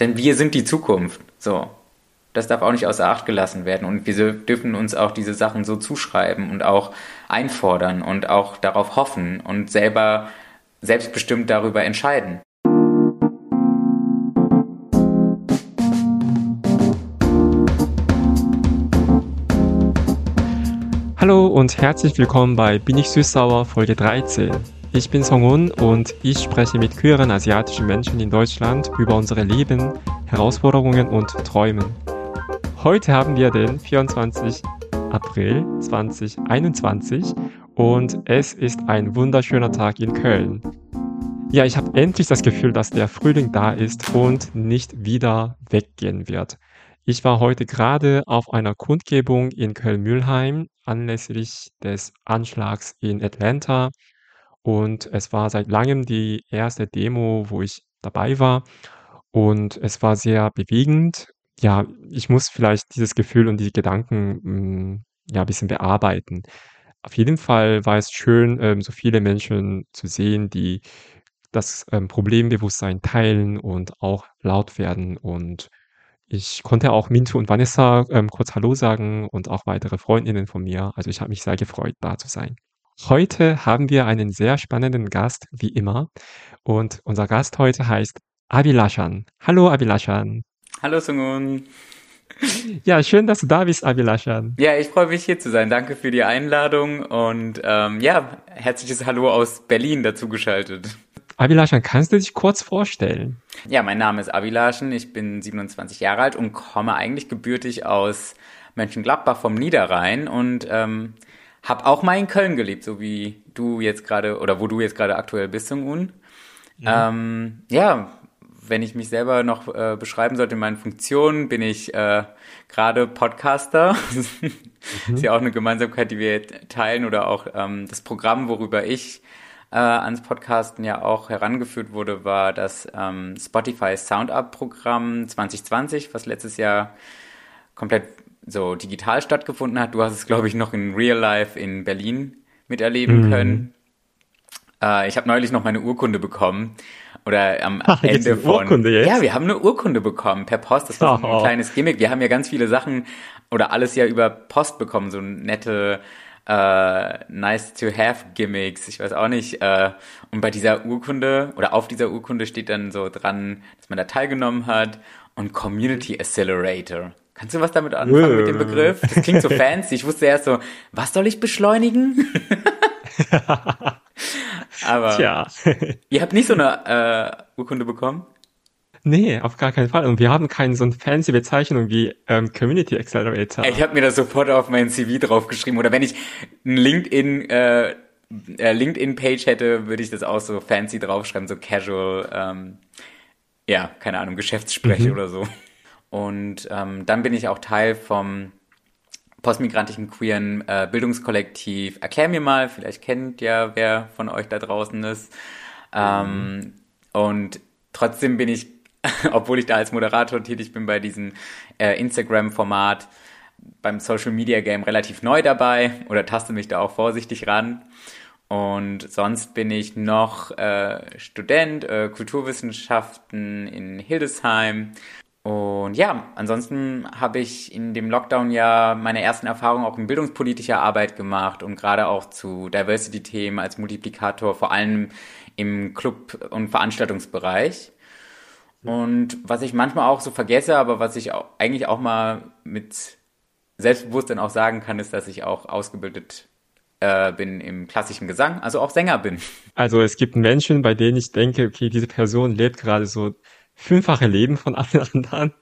Denn wir sind die Zukunft. So. Das darf auch nicht außer Acht gelassen werden. Und wir dürfen uns auch diese Sachen so zuschreiben und auch einfordern und auch darauf hoffen und selber selbstbestimmt darüber entscheiden. Hallo und herzlich willkommen bei Bin ich süß-sauer Folge 13. Ich bin Songun und ich spreche mit queeren asiatischen Menschen in Deutschland über unsere Leben, Herausforderungen und Träumen. Heute haben wir den 24. April 2021 und es ist ein wunderschöner Tag in Köln. Ja, ich habe endlich das Gefühl, dass der Frühling da ist und nicht wieder weggehen wird. Ich war heute gerade auf einer Kundgebung in Köln-Mülheim anlässlich des Anschlags in Atlanta und es war seit langem die erste Demo, wo ich dabei war. Und es war sehr bewegend. Ja, ich muss vielleicht dieses Gefühl und die Gedanken, hm, ja, ein bisschen bearbeiten. Auf jeden Fall war es schön, ähm, so viele Menschen zu sehen, die das, ähm, Problembewusstsein teilen und auch laut werden. Und ich konnte auch Mintu und Vanessa, ähm, kurz Hallo sagen und auch weitere Freundinnen von mir. Also, ich habe mich sehr gefreut, da zu sein. Heute haben wir einen sehr spannenden Gast, wie immer. Und unser Gast heute heißt Abilashan. Hallo Abilashan. Hallo Sungun. Ja, schön, dass du da bist, Abilashan. Ja, ich freue mich hier zu sein. Danke für die Einladung und ähm, ja, herzliches Hallo aus Berlin dazugeschaltet. Abilashan, kannst du dich kurz vorstellen? Ja, mein Name ist Abilashan, ich bin 27 Jahre alt und komme eigentlich gebürtig aus Mönchengladbach vom Niederrhein und ähm, hab auch mal in Köln gelebt, so wie du jetzt gerade, oder wo du jetzt gerade aktuell bist, Sungun. Ja. Ähm, ja, wenn ich mich selber noch äh, beschreiben sollte in meinen Funktionen, bin ich äh, gerade Podcaster. mhm. ist ja auch eine Gemeinsamkeit, die wir teilen oder auch ähm, das Programm, worüber ich äh, ans Podcasten ja auch herangeführt wurde, war das ähm, Spotify Sound Up Programm 2020, was letztes Jahr komplett so digital stattgefunden hat. Du hast es, glaube ich, noch in Real Life in Berlin miterleben mhm. können. Äh, ich habe neulich noch meine Urkunde bekommen. Oder am Ach, Ende von. Urkunde jetzt? Ja, wir haben eine Urkunde bekommen per Post. Das war so ein kleines Gimmick. Wir haben ja ganz viele Sachen oder alles ja über Post bekommen, so nette äh, nice to have Gimmicks, ich weiß auch nicht. Äh, und bei dieser Urkunde oder auf dieser Urkunde steht dann so dran, dass man da teilgenommen hat und Community Accelerator. Kannst du was damit anfangen mit dem Begriff? Das klingt so fancy. Ich wusste erst so, was soll ich beschleunigen? Aber Tja. ihr habt nicht so eine äh, Urkunde bekommen? Nee, auf gar keinen Fall. Und wir haben keine so eine fancy Bezeichnung wie ähm, Community Accelerator. Ich habe mir das sofort auf mein CV draufgeschrieben. Oder wenn ich ein LinkedIn äh, äh, LinkedIn-Page hätte, würde ich das auch so fancy draufschreiben, so casual, ähm, ja, keine Ahnung, Geschäftsspreche mhm. oder so. Und ähm, dann bin ich auch Teil vom postmigrantischen queeren äh, Bildungskollektiv Erklär mir mal, vielleicht kennt ja wer von euch da draußen ist. Ähm. Und trotzdem bin ich, obwohl ich da als Moderator tätig bin bei diesem äh, Instagram-Format, beim Social Media Game relativ neu dabei oder taste mich da auch vorsichtig ran. Und sonst bin ich noch äh, Student äh, Kulturwissenschaften in Hildesheim und ja, ansonsten habe ich in dem Lockdown ja meine ersten Erfahrungen auch in bildungspolitischer Arbeit gemacht und gerade auch zu Diversity-Themen als Multiplikator, vor allem im Club- und Veranstaltungsbereich. Und was ich manchmal auch so vergesse, aber was ich auch, eigentlich auch mal mit Selbstbewusstsein auch sagen kann, ist, dass ich auch ausgebildet äh, bin im klassischen Gesang, also auch Sänger bin. Also es gibt Menschen, bei denen ich denke, okay, diese Person lebt gerade so fünffache Leben von allen anderen.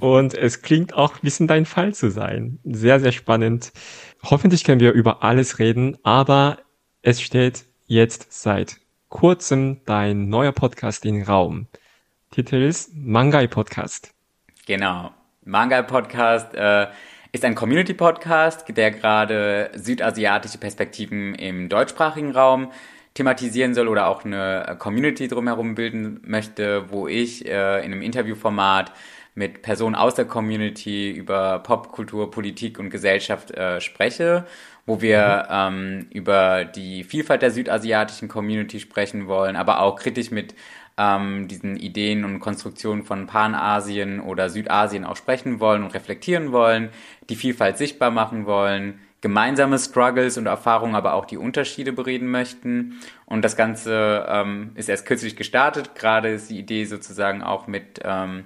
Und es klingt auch ein bisschen dein Fall zu sein. Sehr, sehr spannend. Hoffentlich können wir über alles reden, aber es steht jetzt seit kurzem dein neuer Podcast in Raum. Titel ist Mangai Podcast. Genau. Mangai Podcast äh, ist ein Community Podcast, der gerade südasiatische Perspektiven im deutschsprachigen Raum thematisieren soll oder auch eine Community drumherum bilden möchte, wo ich äh, in einem Interviewformat mit Personen aus der Community über Popkultur, Politik und Gesellschaft äh, spreche, wo wir mhm. ähm, über die Vielfalt der südasiatischen Community sprechen wollen, aber auch kritisch mit ähm, diesen Ideen und Konstruktionen von Panasien oder Südasien auch sprechen wollen und reflektieren wollen, die Vielfalt sichtbar machen wollen, gemeinsame Struggles und Erfahrungen, aber auch die Unterschiede bereden möchten. Und das Ganze ähm, ist erst kürzlich gestartet. Gerade ist die Idee sozusagen auch mit ähm,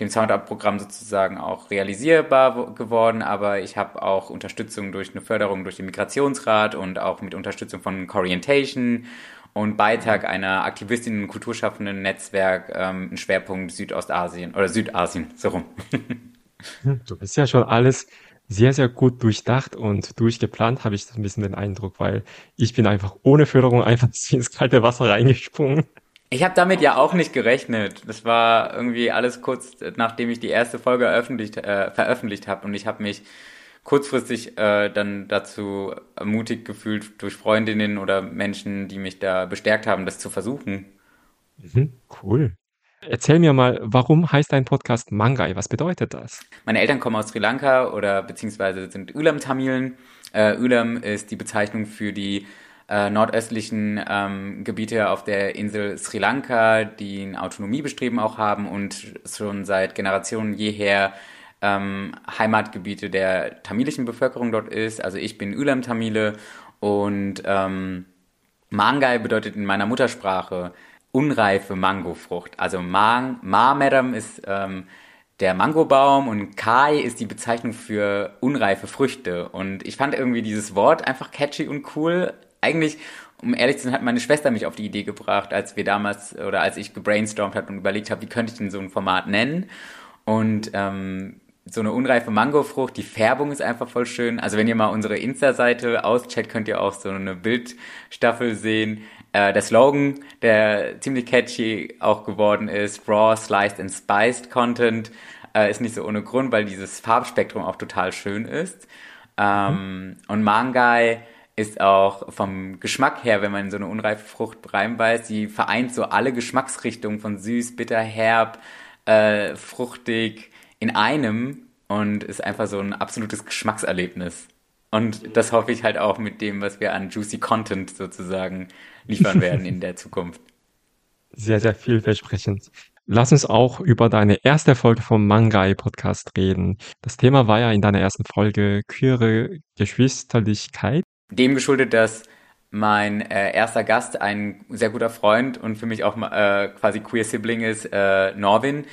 dem Soundup-Programm sozusagen auch realisierbar geworden, aber ich habe auch Unterstützung durch eine Förderung durch den Migrationsrat und auch mit Unterstützung von Corientation und Beitrag einer Aktivistin und kulturschaffenden Netzwerk ähm, ein Schwerpunkt Südostasien oder Südasien, so rum. du bist ja schon alles sehr, sehr gut durchdacht und durchgeplant, habe ich so ein bisschen den Eindruck, weil ich bin einfach ohne Förderung einfach ins kalte Wasser reingesprungen. Ich habe damit ja auch nicht gerechnet. Das war irgendwie alles kurz, nachdem ich die erste Folge äh, veröffentlicht habe und ich habe mich kurzfristig äh, dann dazu ermutigt gefühlt durch Freundinnen oder Menschen, die mich da bestärkt haben, das zu versuchen. Mhm, cool. Erzähl mir mal, warum heißt dein Podcast Mangai? Was bedeutet das? Meine Eltern kommen aus Sri Lanka oder beziehungsweise sind Ulam-Tamilen. Äh, Ulam ist die Bezeichnung für die äh, nordöstlichen ähm, Gebiete auf der Insel Sri Lanka, die ein Autonomiebestreben auch haben und schon seit Generationen jeher ähm, Heimatgebiete der tamilischen Bevölkerung dort ist. Also ich bin Ulam-Tamile und ähm, Mangai bedeutet in meiner Muttersprache unreife Mangofrucht. Also Ma, Ma Madam ist ähm, der Mangobaum und Kai ist die Bezeichnung für unreife Früchte. Und ich fand irgendwie dieses Wort einfach catchy und cool. Eigentlich, um ehrlich zu sein, hat meine Schwester mich auf die Idee gebracht, als wir damals oder als ich gebrainstormt habe und überlegt habe, wie könnte ich denn so ein Format nennen. Und ähm, so eine unreife Mangofrucht, die Färbung ist einfach voll schön. Also wenn ihr mal unsere Insta-Seite auscheckt, könnt ihr auch so eine Bildstaffel sehen. Äh, der Slogan, der ziemlich catchy auch geworden ist, Raw, Sliced and Spiced Content, äh, ist nicht so ohne Grund, weil dieses Farbspektrum auch total schön ist. Ähm, mhm. Und Mangai ist auch vom Geschmack her, wenn man so eine unreife Frucht reinbeißt, sie vereint so alle Geschmacksrichtungen von süß, bitter, herb, äh, fruchtig, in einem und ist einfach so ein absolutes Geschmackserlebnis. Und das hoffe ich halt auch mit dem, was wir an Juicy Content sozusagen liefern werden in der Zukunft. Sehr, sehr vielversprechend. Lass uns auch über deine erste Folge vom Mangai Podcast reden. Das Thema war ja in deiner ersten Folge queere Geschwisterlichkeit. Dem geschuldet, dass mein äh, erster Gast ein sehr guter Freund und für mich auch äh, quasi queer Sibling ist, äh, Norvin,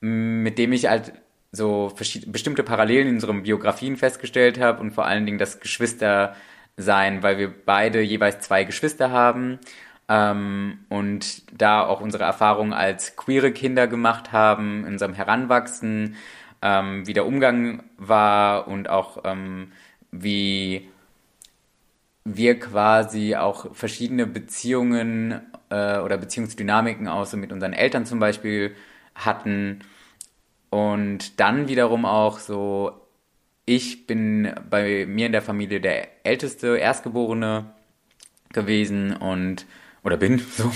mit dem ich halt so bestimmte Parallelen in unseren Biografien festgestellt habe und vor allen Dingen das Geschwistersein, weil wir beide jeweils zwei Geschwister haben ähm, und da auch unsere Erfahrungen als queere Kinder gemacht haben, in unserem Heranwachsen, ähm, wie der Umgang war und auch ähm, wie wir quasi auch verschiedene Beziehungen äh, oder Beziehungsdynamiken auch so mit unseren Eltern zum Beispiel hatten. Und dann wiederum auch so, ich bin bei mir in der Familie der älteste Erstgeborene gewesen und, oder bin so.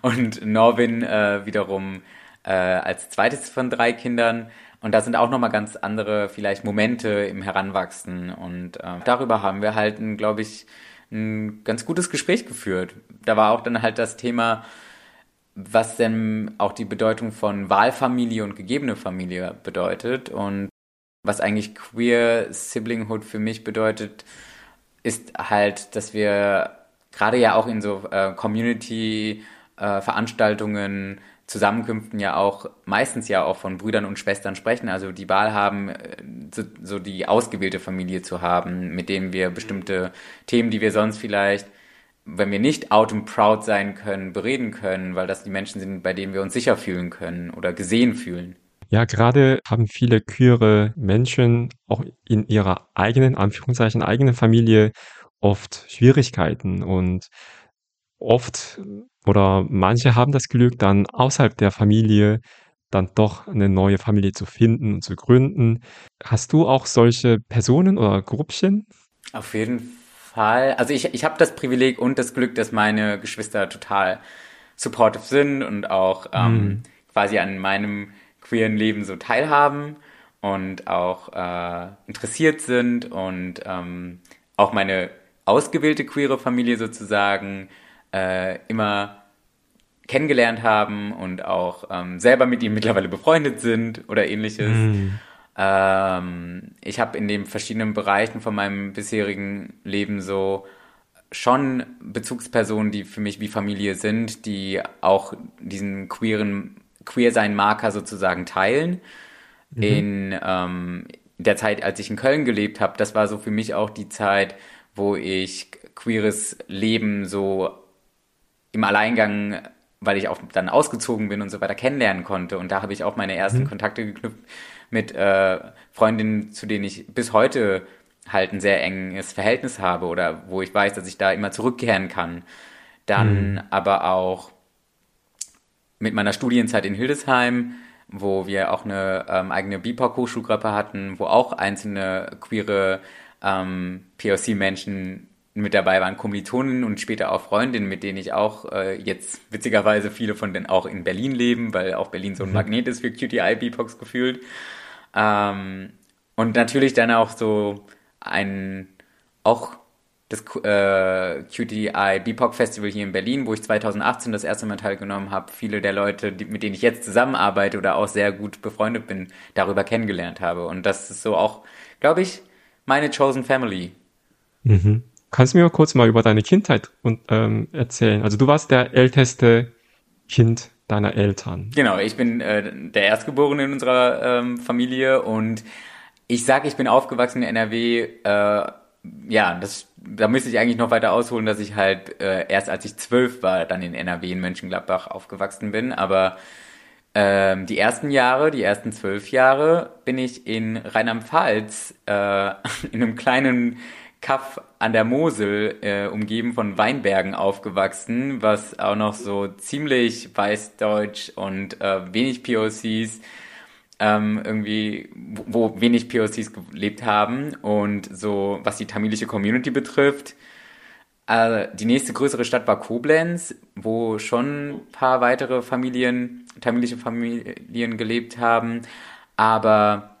Und Norwin äh, wiederum äh, als zweites von drei Kindern. Und da sind auch nochmal ganz andere vielleicht Momente im Heranwachsen. Und äh, darüber haben wir halt, glaube ich, ein ganz gutes Gespräch geführt. Da war auch dann halt das Thema, was denn auch die Bedeutung von Wahlfamilie und gegebene Familie bedeutet und was eigentlich queer Siblinghood für mich bedeutet, ist halt, dass wir gerade ja auch in so äh, Community-Veranstaltungen, äh, Zusammenkünften ja auch meistens ja auch von Brüdern und Schwestern sprechen, also die Wahl haben, äh, so, so die ausgewählte Familie zu haben, mit denen wir bestimmte Themen, die wir sonst vielleicht wenn wir nicht out and proud sein können, bereden können, weil das die Menschen sind, bei denen wir uns sicher fühlen können oder gesehen fühlen. Ja, gerade haben viele queere Menschen auch in ihrer eigenen, Anführungszeichen, eigenen Familie oft Schwierigkeiten und oft oder manche haben das Glück, dann außerhalb der Familie dann doch eine neue Familie zu finden und zu gründen. Hast du auch solche Personen oder Gruppchen? Auf jeden Fall. Also ich, ich habe das Privileg und das Glück, dass meine Geschwister total supportive sind und auch ähm, mhm. quasi an meinem queeren Leben so teilhaben und auch äh, interessiert sind und ähm, auch meine ausgewählte queere Familie sozusagen äh, immer kennengelernt haben und auch ähm, selber mit ihm mittlerweile befreundet sind oder ähnliches. Mm. Ähm, ich habe in den verschiedenen Bereichen von meinem bisherigen Leben so schon Bezugspersonen, die für mich wie Familie sind, die auch diesen queeren Queer-Sein-Marker sozusagen teilen. Mhm. In ähm, der Zeit, als ich in Köln gelebt habe, das war so für mich auch die Zeit, wo ich queeres Leben so im Alleingang, weil ich auch dann ausgezogen bin und so weiter, kennenlernen konnte. Und da habe ich auch meine ersten mhm. Kontakte geknüpft mit äh, Freundinnen, zu denen ich bis heute halt ein sehr enges Verhältnis habe oder wo ich weiß, dass ich da immer zurückkehren kann. Dann mhm. aber auch mit meiner Studienzeit in Hildesheim, wo wir auch eine ähm, eigene BIPOC-Hochschulgruppe hatten, wo auch einzelne queere ähm, POC-Menschen mit dabei waren, Kommilitonen und später auch Freundinnen, mit denen ich auch äh, jetzt witzigerweise viele von denen auch in Berlin leben, weil auch Berlin so ein mhm. Magnet ist für QTI BIPOX gefühlt. Ähm, und natürlich dann auch so ein, auch das äh, QTI BIPOC Festival hier in Berlin, wo ich 2018 das erste Mal teilgenommen habe, viele der Leute, die, mit denen ich jetzt zusammenarbeite oder auch sehr gut befreundet bin, darüber kennengelernt habe. Und das ist so auch, glaube ich, meine Chosen Family. Mhm. Kannst du mir kurz mal über deine Kindheit und, ähm, erzählen? Also du warst der älteste Kind deiner Eltern. Genau, ich bin äh, der Erstgeborene in unserer ähm, Familie und ich sage, ich bin aufgewachsen in NRW. Äh, ja, das, da müsste ich eigentlich noch weiter ausholen, dass ich halt äh, erst als ich zwölf war, dann in NRW in Mönchengladbach aufgewachsen bin. Aber ähm, die ersten Jahre, die ersten zwölf Jahre, bin ich in Rheinland-Pfalz äh, in einem kleinen Kaff an der Mosel, äh, umgeben von Weinbergen aufgewachsen, was auch noch so ziemlich weißdeutsch und äh, wenig POCs ähm, irgendwie, wo wenig POCs gelebt haben und so, was die tamilische Community betrifft. Äh, die nächste größere Stadt war Koblenz, wo schon ein paar weitere Familien, tamilische Familien gelebt haben, aber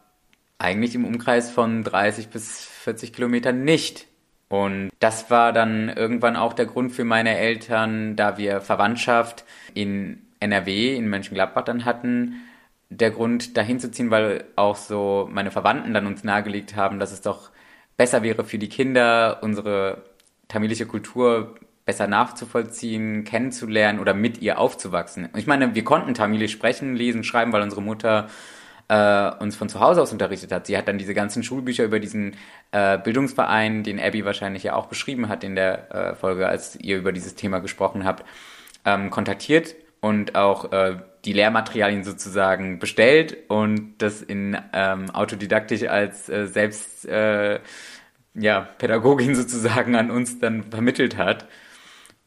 eigentlich im Umkreis von 30 bis 40 Kilometern nicht. Und das war dann irgendwann auch der Grund für meine Eltern, da wir Verwandtschaft in NRW, in Mönchengladbach dann hatten, der Grund dahin zu ziehen, weil auch so meine Verwandten dann uns nahegelegt haben, dass es doch besser wäre für die Kinder, unsere tamilische Kultur besser nachzuvollziehen, kennenzulernen oder mit ihr aufzuwachsen. Ich meine, wir konnten Tamilisch sprechen, lesen, schreiben, weil unsere Mutter äh, uns von zu Hause aus unterrichtet hat. Sie hat dann diese ganzen Schulbücher über diesen äh, Bildungsverein, den Abby wahrscheinlich ja auch beschrieben hat in der äh, Folge, als ihr über dieses Thema gesprochen habt, ähm, kontaktiert und auch äh, die Lehrmaterialien sozusagen bestellt und das in ähm, autodidaktisch als äh, selbst äh, ja, Pädagogin sozusagen an uns dann vermittelt hat.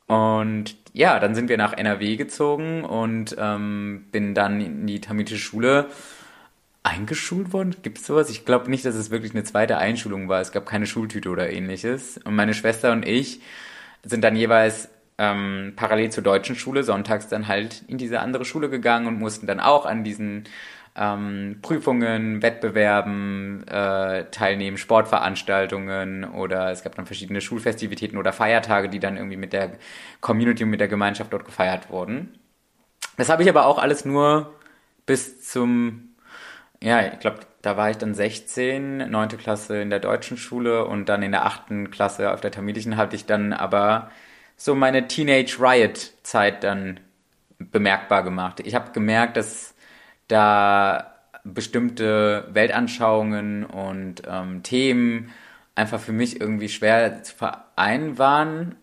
Und ja, dann sind wir nach NRW gezogen und ähm, bin dann in die tamilische Schule eingeschult worden? Gibt es sowas? Ich glaube nicht, dass es wirklich eine zweite Einschulung war. Es gab keine Schultüte oder ähnliches. Und meine Schwester und ich sind dann jeweils ähm, parallel zur deutschen Schule sonntags dann halt in diese andere Schule gegangen und mussten dann auch an diesen ähm, Prüfungen, Wettbewerben äh, teilnehmen, Sportveranstaltungen oder es gab dann verschiedene Schulfestivitäten oder Feiertage, die dann irgendwie mit der Community und mit der Gemeinschaft dort gefeiert wurden. Das habe ich aber auch alles nur bis zum ja, ich glaube, da war ich dann 16, neunte Klasse in der deutschen Schule und dann in der achten Klasse auf der tamilischen hatte ich dann aber so meine Teenage Riot Zeit dann bemerkbar gemacht. Ich habe gemerkt, dass da bestimmte Weltanschauungen und ähm, Themen einfach für mich irgendwie schwer zu vereinen waren.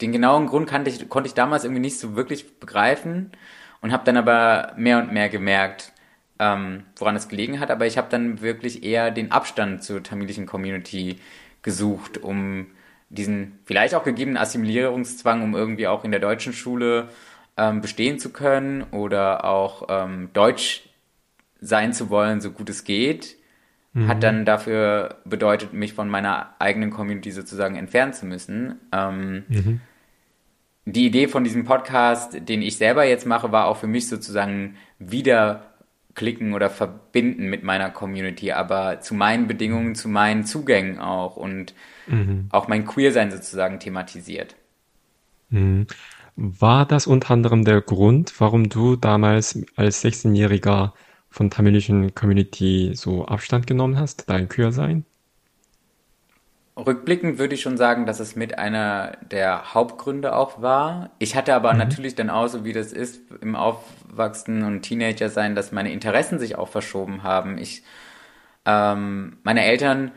Den genauen Grund kannte ich, konnte ich damals irgendwie nicht so wirklich begreifen und habe dann aber mehr und mehr gemerkt, ähm, woran es gelegen hat, aber ich habe dann wirklich eher den Abstand zur tamilischen Community gesucht, um diesen vielleicht auch gegebenen Assimilierungszwang, um irgendwie auch in der deutschen Schule ähm, bestehen zu können oder auch ähm, Deutsch sein zu wollen, so gut es geht, mhm. hat dann dafür bedeutet, mich von meiner eigenen Community sozusagen entfernen zu müssen. Ähm, mhm. Die Idee von diesem Podcast, den ich selber jetzt mache, war auch für mich sozusagen wieder klicken oder verbinden mit meiner Community, aber zu meinen Bedingungen, zu meinen Zugängen auch und mhm. auch mein Queersein sozusagen thematisiert. Mhm. War das unter anderem der Grund, warum du damals als 16-Jähriger von tamilischen Community so Abstand genommen hast, dein Queer-Sein? Rückblickend würde ich schon sagen, dass es mit einer der Hauptgründe auch war. Ich hatte aber mhm. natürlich dann auch, so wie das ist, im Aufwachsen und Teenager sein, dass meine Interessen sich auch verschoben haben. Ich, ähm, meine Eltern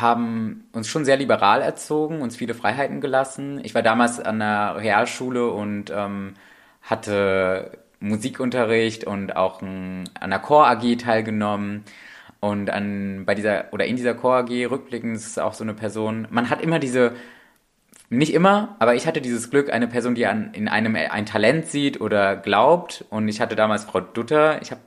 haben uns schon sehr liberal erzogen, uns viele Freiheiten gelassen. Ich war damals an der Realschule und ähm, hatte Musikunterricht und auch ein, an der Chor AG teilgenommen. Und an, bei dieser, oder in dieser Chor AG rückblickend ist auch so eine Person, man hat immer diese, nicht immer, aber ich hatte dieses Glück, eine Person, die an, in einem ein Talent sieht oder glaubt. Und ich hatte damals Frau Dutter. Ich habe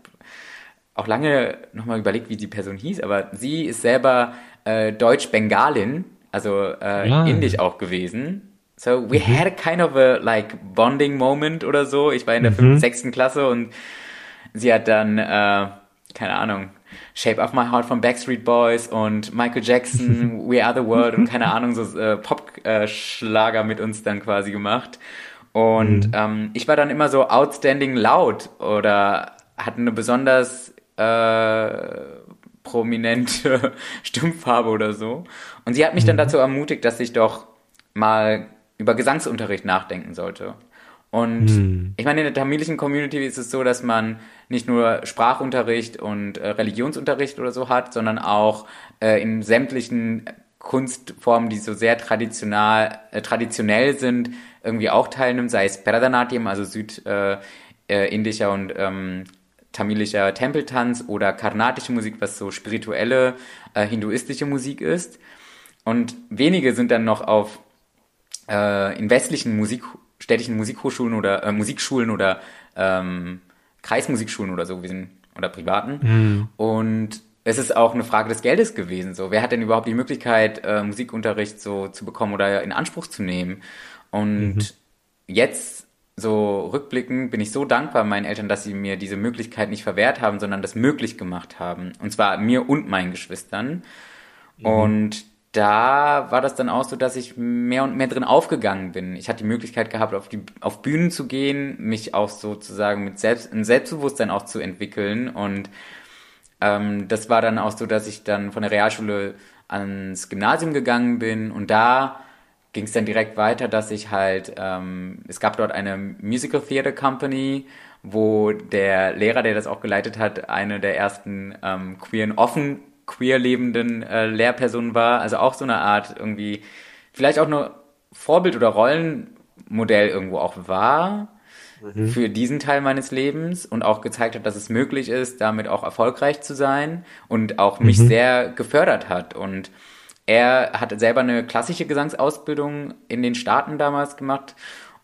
auch lange nochmal überlegt, wie die Person hieß, aber sie ist selber äh, Deutsch-Bengalin, also äh, ja. indisch auch gewesen. So we mhm. had a kind of a like bonding moment oder so. Ich war in der mhm. fünften, sechsten Klasse und sie hat dann, äh, keine Ahnung, Shape of My Heart von Backstreet Boys und Michael Jackson, We Are the World und keine Ahnung, so äh, Pop-Schlager mit uns dann quasi gemacht. Und mhm. ähm, ich war dann immer so outstanding laut oder hatte eine besonders äh, prominente Stimmfarbe oder so. Und sie hat mich dann mhm. dazu ermutigt, dass ich doch mal über Gesangsunterricht nachdenken sollte. Und hm. ich meine, in der tamilischen Community ist es so, dass man nicht nur Sprachunterricht und äh, Religionsunterricht oder so hat, sondern auch äh, in sämtlichen Kunstformen, die so sehr traditional, äh, traditionell sind, irgendwie auch teilnimmt, sei es Bharatanatyam, also südindischer äh, äh, und ähm, tamilischer Tempeltanz oder karnatische Musik, was so spirituelle äh, hinduistische Musik ist. Und wenige sind dann noch auf äh, in westlichen Musik, städtischen Musikhochschulen oder äh, Musikschulen oder ähm, Kreismusikschulen oder so gewesen oder privaten. Mhm. Und es ist auch eine Frage des Geldes gewesen. So, wer hat denn überhaupt die Möglichkeit, äh, Musikunterricht so zu bekommen oder in Anspruch zu nehmen? Und mhm. jetzt so rückblickend bin ich so dankbar meinen Eltern, dass sie mir diese Möglichkeit nicht verwehrt haben, sondern das möglich gemacht haben. Und zwar mir und meinen Geschwistern. Mhm. Und da war das dann auch so, dass ich mehr und mehr drin aufgegangen bin. Ich hatte die Möglichkeit gehabt, auf, die, auf Bühnen zu gehen, mich auch sozusagen mit Selbst, ein Selbstbewusstsein auch zu entwickeln. Und ähm, das war dann auch so, dass ich dann von der Realschule ans Gymnasium gegangen bin und da ging es dann direkt weiter, dass ich halt, ähm, es gab dort eine Musical Theater Company, wo der Lehrer, der das auch geleitet hat, eine der ersten ähm, queeren offen queer lebenden äh, Lehrperson war. Also auch so eine Art irgendwie, vielleicht auch nur Vorbild oder Rollenmodell irgendwo auch war mhm. für diesen Teil meines Lebens und auch gezeigt hat, dass es möglich ist, damit auch erfolgreich zu sein und auch mich mhm. sehr gefördert hat. Und er hat selber eine klassische Gesangsausbildung in den Staaten damals gemacht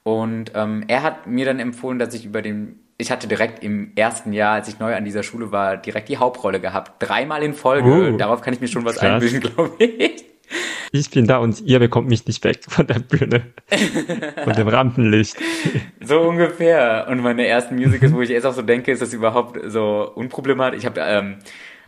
und ähm, er hat mir dann empfohlen, dass ich über den ich hatte direkt im ersten Jahr, als ich neu an dieser Schule war, direkt die Hauptrolle gehabt. Dreimal in Folge. Oh, Darauf kann ich mir schon was krass. einbilden, glaube ich. Ich bin da und ihr bekommt mich nicht weg von der Bühne. von dem Rampenlicht. So ungefähr. Und meine ersten Musicals, wo ich erst auch so denke, ist das überhaupt so unproblematisch. Ich habe ähm,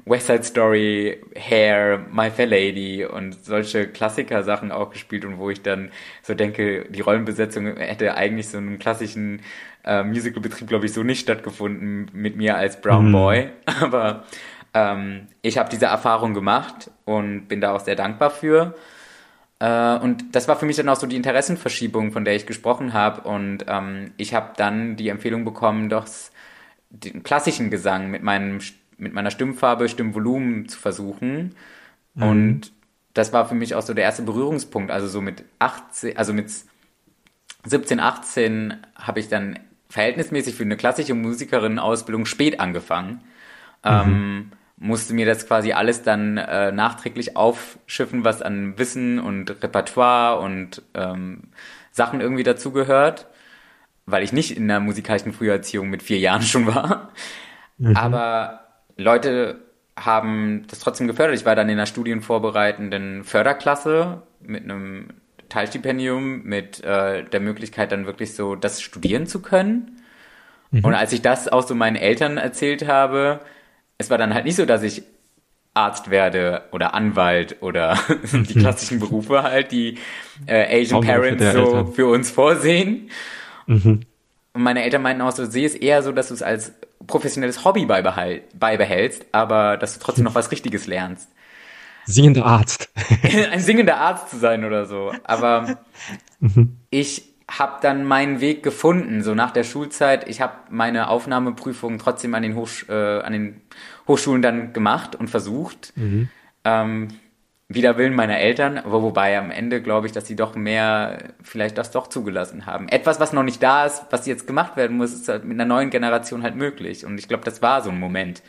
West Side Story, Hair, My Fair Lady und solche Klassiker-Sachen auch gespielt und wo ich dann so denke, die Rollenbesetzung hätte eigentlich so einen klassischen äh, Musicalbetrieb, glaube ich, so nicht stattgefunden mit mir als Brown mhm. Boy. Aber ähm, ich habe diese Erfahrung gemacht und bin da auch sehr dankbar für. Äh, und das war für mich dann auch so die Interessenverschiebung, von der ich gesprochen habe. Und ähm, ich habe dann die Empfehlung bekommen, doch den klassischen Gesang mit meinem mit meiner Stimmfarbe, Stimmvolumen zu versuchen. Mhm. Und das war für mich auch so der erste Berührungspunkt. Also so mit 18, also mit 17, 18 habe ich dann verhältnismäßig für eine klassische Musikerin-Ausbildung spät angefangen. Mhm. Ähm, musste mir das quasi alles dann äh, nachträglich aufschiffen, was an Wissen und Repertoire und ähm, Sachen irgendwie dazugehört, weil ich nicht in der musikalischen Früherziehung mit vier Jahren schon war. Mhm. Aber Leute haben das trotzdem gefördert. Ich war dann in einer studienvorbereitenden Förderklasse mit einem Teilstipendium mit äh, der Möglichkeit dann wirklich so das studieren zu können. Mhm. Und als ich das auch so meinen Eltern erzählt habe, es war dann halt nicht so, dass ich Arzt werde oder Anwalt oder die klassischen Berufe halt, die äh, Asian Parents so für uns vorsehen. Mhm. Und meine Eltern meinten auch so, sehe es eher so, dass du es als professionelles Hobby beibehältst, aber dass du trotzdem noch was Richtiges lernst. Singender Arzt. Ein singender Arzt zu sein oder so. Aber mhm. ich habe dann meinen Weg gefunden, so nach der Schulzeit. Ich habe meine Aufnahmeprüfung trotzdem an den, Hochsch äh, an den Hochschulen dann gemacht und versucht. Mhm. Ähm, wider Willen meiner Eltern, aber wobei am Ende glaube ich, dass sie doch mehr vielleicht das doch zugelassen haben. Etwas, was noch nicht da ist, was jetzt gemacht werden muss, ist halt mit einer neuen Generation halt möglich. Und ich glaube, das war so ein Moment.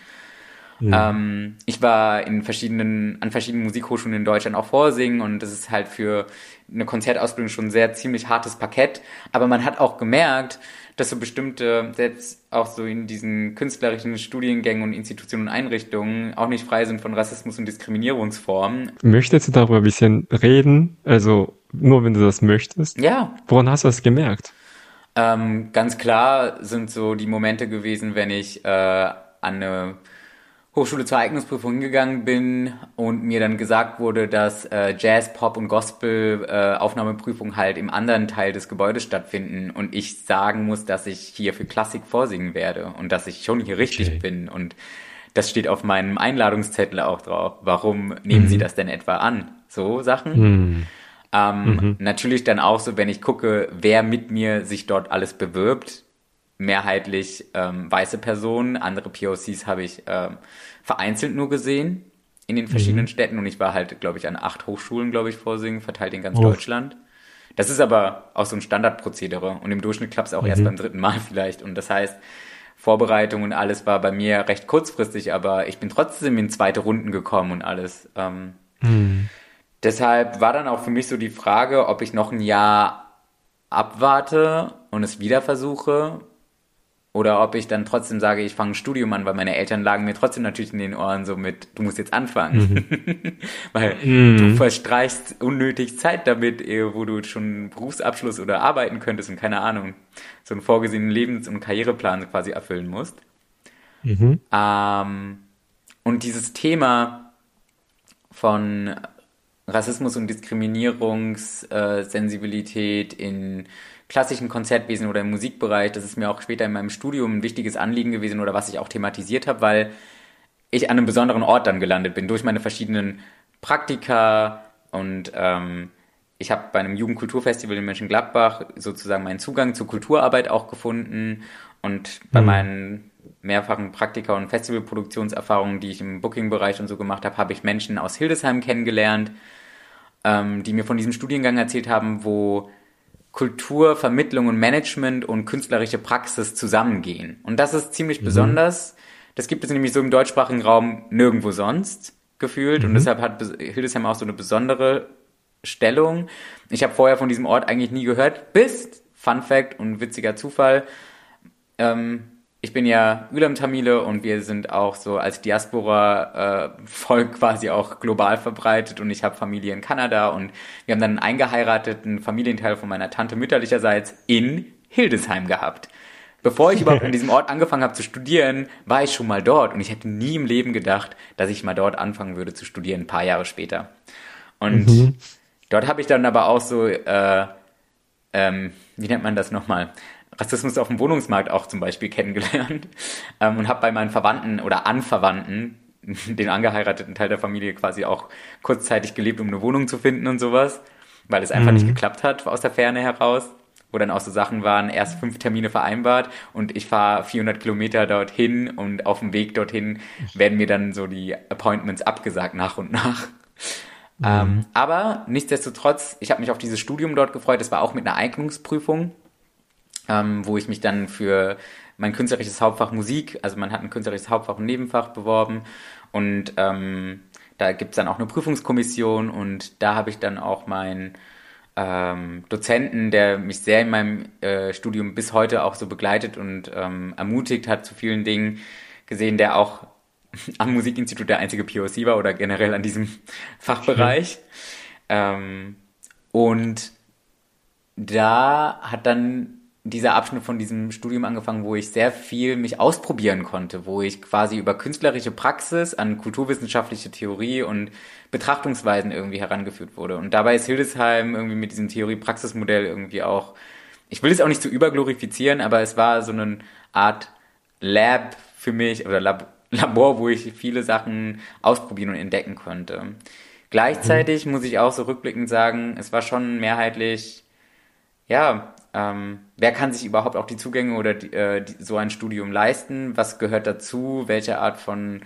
Ja. Ähm, ich war in verschiedenen, an verschiedenen Musikhochschulen in Deutschland auch vorsingen und das ist halt für eine Konzertausbildung schon ein sehr ziemlich hartes Parkett. Aber man hat auch gemerkt, dass so bestimmte, selbst auch so in diesen künstlerischen Studiengängen und Institutionen und Einrichtungen auch nicht frei sind von Rassismus und Diskriminierungsformen. Möchtest du darüber ein bisschen reden? Also nur wenn du das möchtest? Ja. Woran hast du das gemerkt? Ähm, ganz klar sind so die Momente gewesen, wenn ich äh, an eine Hochschule zur Eignungsprüfung hingegangen bin und mir dann gesagt wurde, dass äh, Jazz, Pop und Gospel äh, Aufnahmeprüfungen halt im anderen Teil des Gebäudes stattfinden und ich sagen muss, dass ich hier für Klassik vorsingen werde und dass ich schon hier richtig okay. bin und das steht auf meinem Einladungszettel auch drauf. Warum nehmen mhm. Sie das denn etwa an? So Sachen. Mhm. Ähm, mhm. Natürlich dann auch so, wenn ich gucke, wer mit mir sich dort alles bewirbt, mehrheitlich ähm, weiße Personen, andere POCs habe ich ähm, vereinzelt nur gesehen in den verschiedenen mhm. Städten und ich war halt, glaube ich, an acht Hochschulen, glaube ich, vorsingen, verteilt in ganz oh. Deutschland. Das ist aber auch so ein Standardprozedere und im Durchschnitt klappt es auch mhm. erst beim dritten Mal vielleicht und das heißt, Vorbereitung und alles war bei mir recht kurzfristig, aber ich bin trotzdem in zweite Runden gekommen und alles. Ähm, mhm. Deshalb war dann auch für mich so die Frage, ob ich noch ein Jahr abwarte und es wieder versuche oder ob ich dann trotzdem sage, ich fange ein Studium an, weil meine Eltern lagen mir trotzdem natürlich in den Ohren so mit, du musst jetzt anfangen. Mhm. weil mhm. du verstreichst unnötig Zeit damit, wo du schon Berufsabschluss oder arbeiten könntest und keine Ahnung, so einen vorgesehenen Lebens- und Karriereplan quasi erfüllen musst. Mhm. Ähm, und dieses Thema von Rassismus und Diskriminierungssensibilität in klassischen Konzertwesen oder im Musikbereich, das ist mir auch später in meinem Studium ein wichtiges Anliegen gewesen oder was ich auch thematisiert habe, weil ich an einem besonderen Ort dann gelandet bin durch meine verschiedenen Praktika und ähm, ich habe bei einem Jugendkulturfestival in Mönchengladbach sozusagen meinen Zugang zur Kulturarbeit auch gefunden und bei mhm. meinen mehrfachen Praktika und Festivalproduktionserfahrungen, die ich im Booking-Bereich und so gemacht habe, habe ich Menschen aus Hildesheim kennengelernt, ähm, die mir von diesem Studiengang erzählt haben, wo Kultur, Vermittlung und Management und künstlerische Praxis zusammengehen. Und das ist ziemlich mhm. besonders. Das gibt es nämlich so im deutschsprachigen Raum nirgendwo sonst gefühlt. Mhm. Und deshalb hat Hildesheim auch so eine besondere Stellung. Ich habe vorher von diesem Ort eigentlich nie gehört, bis, Fun Fact und witziger Zufall, ähm, ich bin ja Ülam-Tamile und wir sind auch so als Diaspora-Volk äh, quasi auch global verbreitet und ich habe Familie in Kanada und wir haben dann einen eingeheirateten Familienteil von meiner Tante mütterlicherseits in Hildesheim gehabt. Bevor ich überhaupt an diesem Ort angefangen habe zu studieren, war ich schon mal dort und ich hätte nie im Leben gedacht, dass ich mal dort anfangen würde zu studieren, ein paar Jahre später. Und mhm. dort habe ich dann aber auch so, äh, ähm, wie nennt man das nochmal? Rassismus auf dem Wohnungsmarkt auch zum Beispiel kennengelernt ähm, und habe bei meinen Verwandten oder Anverwandten, den angeheirateten Teil der Familie quasi auch kurzzeitig gelebt, um eine Wohnung zu finden und sowas, weil es einfach mhm. nicht geklappt hat aus der Ferne heraus, wo dann auch so Sachen waren, erst fünf Termine vereinbart und ich fahre 400 Kilometer dorthin und auf dem Weg dorthin werden mir dann so die Appointments abgesagt nach und nach. Mhm. Ähm, aber nichtsdestotrotz, ich habe mich auf dieses Studium dort gefreut. Es war auch mit einer Eignungsprüfung ähm, wo ich mich dann für mein künstlerisches Hauptfach Musik, also man hat ein künstlerisches Hauptfach und Nebenfach beworben und ähm, da gibt's dann auch eine Prüfungskommission und da habe ich dann auch meinen ähm, Dozenten, der mich sehr in meinem äh, Studium bis heute auch so begleitet und ähm, ermutigt hat zu vielen Dingen, gesehen, der auch am Musikinstitut der einzige POC war oder generell an diesem Fachbereich. Ähm, und da hat dann dieser Abschnitt von diesem Studium angefangen, wo ich sehr viel mich ausprobieren konnte, wo ich quasi über künstlerische Praxis an kulturwissenschaftliche Theorie und Betrachtungsweisen irgendwie herangeführt wurde. Und dabei ist Hildesheim irgendwie mit diesem Theorie-Praxis-Modell irgendwie auch ich will es auch nicht zu überglorifizieren, aber es war so eine Art Lab für mich oder Lab Labor, wo ich viele Sachen ausprobieren und entdecken konnte. Gleichzeitig muss ich auch so rückblickend sagen, es war schon mehrheitlich, ja, ähm, wer kann sich überhaupt auch die Zugänge oder die, äh, die, so ein Studium leisten? Was gehört dazu? Welche Art von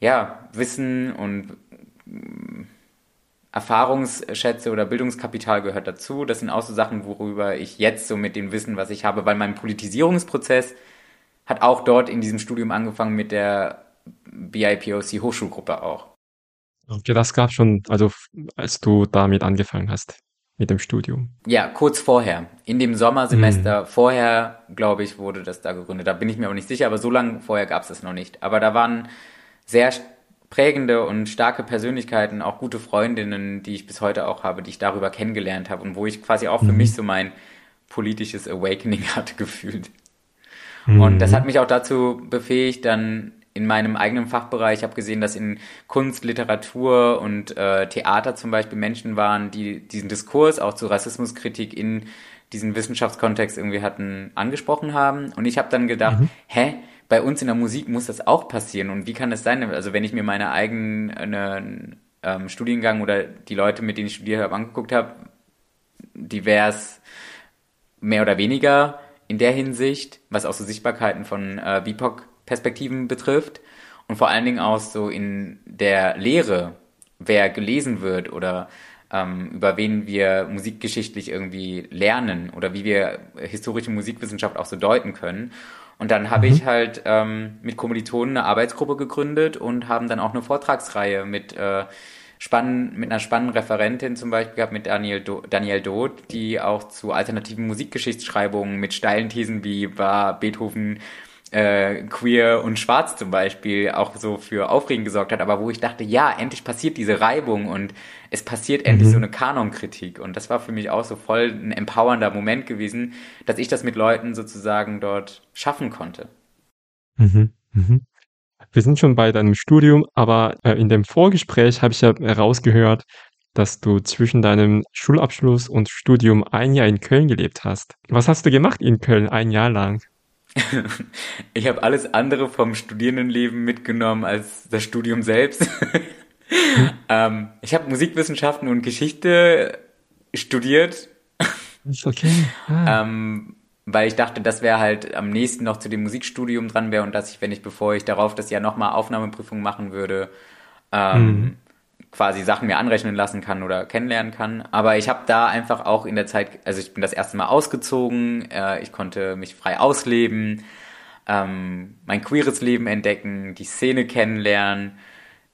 ja, Wissen und äh, Erfahrungsschätze oder Bildungskapital gehört dazu. Das sind auch so Sachen, worüber ich jetzt so mit dem Wissen, was ich habe, weil mein Politisierungsprozess hat auch dort in diesem Studium angefangen mit der BIPOC Hochschulgruppe auch. Okay, das gab schon, also als du damit angefangen hast mit dem Studium. Ja, kurz vorher. In dem Sommersemester mhm. vorher, glaube ich, wurde das da gegründet. Da bin ich mir auch nicht sicher, aber so lange vorher gab es das noch nicht. Aber da waren sehr prägende und starke Persönlichkeiten, auch gute Freundinnen, die ich bis heute auch habe, die ich darüber kennengelernt habe und wo ich quasi auch für mhm. mich so mein politisches Awakening hatte gefühlt. Mhm. Und das hat mich auch dazu befähigt, dann in meinem eigenen Fachbereich, ich habe gesehen, dass in Kunst, Literatur und äh, Theater zum Beispiel Menschen waren, die diesen Diskurs auch zur Rassismuskritik in diesen Wissenschaftskontext irgendwie hatten angesprochen haben. Und ich habe dann gedacht, mhm. hä, bei uns in der Musik muss das auch passieren. Und wie kann das sein? Also wenn ich mir meine eigenen ähm, Studiengang oder die Leute, mit denen ich studiert habe, angeguckt habe, divers mehr oder weniger in der Hinsicht, was auch so Sichtbarkeiten von äh, BIPOC-Perspektiven betrifft und vor allen Dingen auch so in der Lehre, wer gelesen wird oder ähm, über wen wir musikgeschichtlich irgendwie lernen oder wie wir historische Musikwissenschaft auch so deuten können. Und dann habe mhm. ich halt ähm, mit Kommilitonen eine Arbeitsgruppe gegründet und haben dann auch eine Vortragsreihe mit äh, spannend, mit einer spannenden Referentin zum Beispiel gehabt, mit Daniel, Do Daniel Doth, die auch zu alternativen Musikgeschichtsschreibungen mit steilen Thesen wie war Beethoven äh, queer und schwarz zum Beispiel auch so für Aufregen gesorgt hat, aber wo ich dachte, ja, endlich passiert diese Reibung und es passiert endlich mhm. so eine Kanonkritik und das war für mich auch so voll ein empowernder Moment gewesen, dass ich das mit Leuten sozusagen dort schaffen konnte. Mhm. Mhm. Wir sind schon bei deinem Studium, aber äh, in dem Vorgespräch habe ich ja herausgehört, dass du zwischen deinem Schulabschluss und Studium ein Jahr in Köln gelebt hast. Was hast du gemacht in Köln ein Jahr lang? Ich habe alles andere vom Studierendenleben mitgenommen als das Studium selbst. ähm, ich habe Musikwissenschaften und Geschichte studiert. Ist okay. Ah. ähm, weil ich dachte, das wäre halt am nächsten noch zu dem Musikstudium dran wäre und dass ich, wenn ich, bevor ich darauf das Jahr nochmal Aufnahmeprüfung machen würde, ähm, mhm. Quasi Sachen mir anrechnen lassen kann oder kennenlernen kann. Aber ich habe da einfach auch in der Zeit, also ich bin das erste Mal ausgezogen, äh, ich konnte mich frei ausleben, ähm, mein queeres Leben entdecken, die Szene kennenlernen,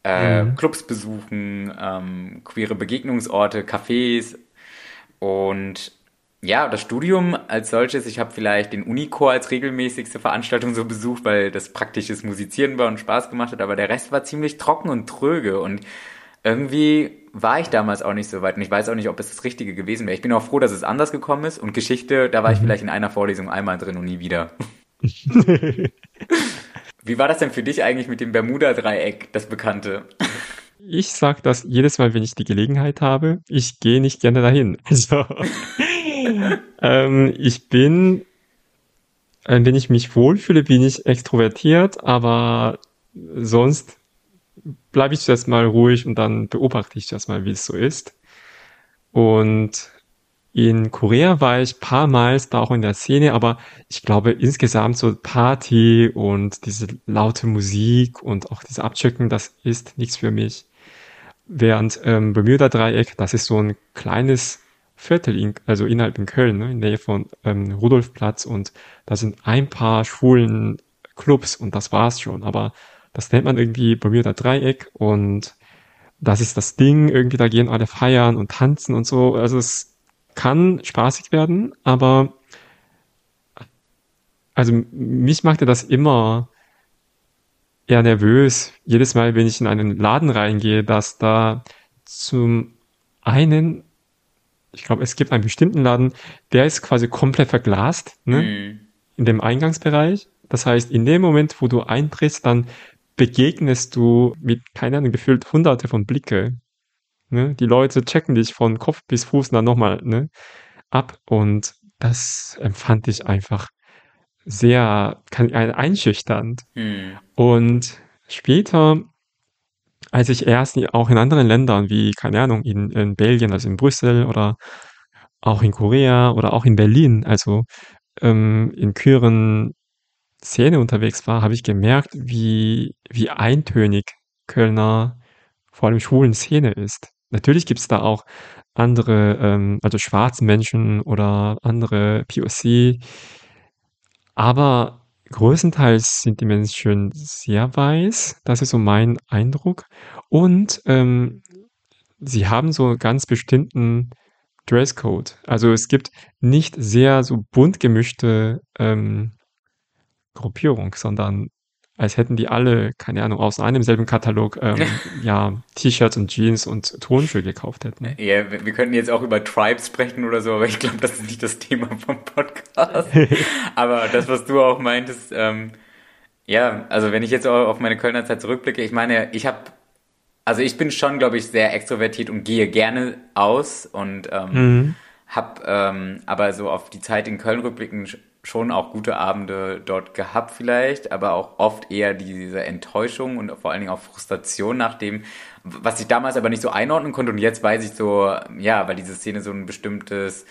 äh, mhm. Clubs besuchen, ähm, queere Begegnungsorte, Cafés und ja, das Studium als solches, ich habe vielleicht den Unichor als regelmäßigste Veranstaltung so besucht, weil das praktisches Musizieren war und Spaß gemacht hat, aber der Rest war ziemlich trocken und tröge und irgendwie war ich damals auch nicht so weit und ich weiß auch nicht, ob es das Richtige gewesen wäre. Ich bin auch froh, dass es anders gekommen ist und Geschichte, da war ich mhm. vielleicht in einer Vorlesung einmal drin und nie wieder. Wie war das denn für dich eigentlich mit dem Bermuda-Dreieck, das Bekannte? Ich sag das jedes Mal, wenn ich die Gelegenheit habe. Ich gehe nicht gerne dahin. Also, ähm, ich bin, äh, wenn ich mich wohlfühle, bin ich extrovertiert, aber sonst bleibe ich zuerst mal ruhig und dann beobachte ich zuerst mal, wie es so ist. Und in Korea war ich paar Mal da auch in der Szene, aber ich glaube insgesamt so Party und diese laute Musik und auch diese Abchecken, das ist nichts für mich. Während ähm, Bermuda Dreieck, das ist so ein kleines Viertel, in, also innerhalb in Köln, ne, in der Nähe von ähm, Rudolfplatz und da sind ein paar schwulen Clubs und das war's schon. Aber das nennt man irgendwie Bermuda Dreieck und das ist das Ding, irgendwie da gehen alle feiern und tanzen und so. Also es kann spaßig werden, aber also mich machte das immer eher nervös, jedes Mal, wenn ich in einen Laden reingehe, dass da zum einen, ich glaube, es gibt einen bestimmten Laden, der ist quasi komplett verglast, ne? Mhm. In dem Eingangsbereich. Das heißt, in dem Moment, wo du eintrittst, dann begegnest du mit, keine Ahnung, gefühlt hunderte von Blicke. Ne? Die Leute checken dich von Kopf bis Fuß dann nochmal ne? ab und das empfand ich einfach sehr einschüchternd. Hm. Und später, als ich erst auch in anderen Ländern wie, keine Ahnung, in, in Belgien, also in Brüssel oder auch in Korea oder auch in Berlin, also ähm, in queeren Szene unterwegs war, habe ich gemerkt, wie, wie eintönig Kölner, vor allem schwulen Szene ist. Natürlich gibt es da auch andere, ähm, also schwarze Menschen oder andere POC, aber größtenteils sind die Menschen sehr weiß. Das ist so mein Eindruck. Und ähm, sie haben so ganz bestimmten Dresscode. Also es gibt nicht sehr so bunt gemischte ähm, Gruppierung, sondern als hätten die alle, keine Ahnung, aus einem selben Katalog ähm, ja T-Shirts und Jeans und Turnschuhe gekauft hätten. Ja, wir, könnten jetzt auch über Tribes sprechen oder so, aber ich glaube, das ist nicht das Thema vom Podcast. aber das, was du auch meintest, ähm, ja, also wenn ich jetzt auch auf meine Kölner Zeit zurückblicke, ich meine, ich habe, also ich bin schon, glaube ich, sehr extrovertiert und gehe gerne aus und ähm, mhm. habe ähm, aber so auf die Zeit in Köln rückblicken schon auch gute Abende dort gehabt vielleicht, aber auch oft eher diese Enttäuschung und vor allen Dingen auch Frustration nach dem, was ich damals aber nicht so einordnen konnte. Und jetzt weiß ich so, ja, weil diese Szene so ein bestimmtes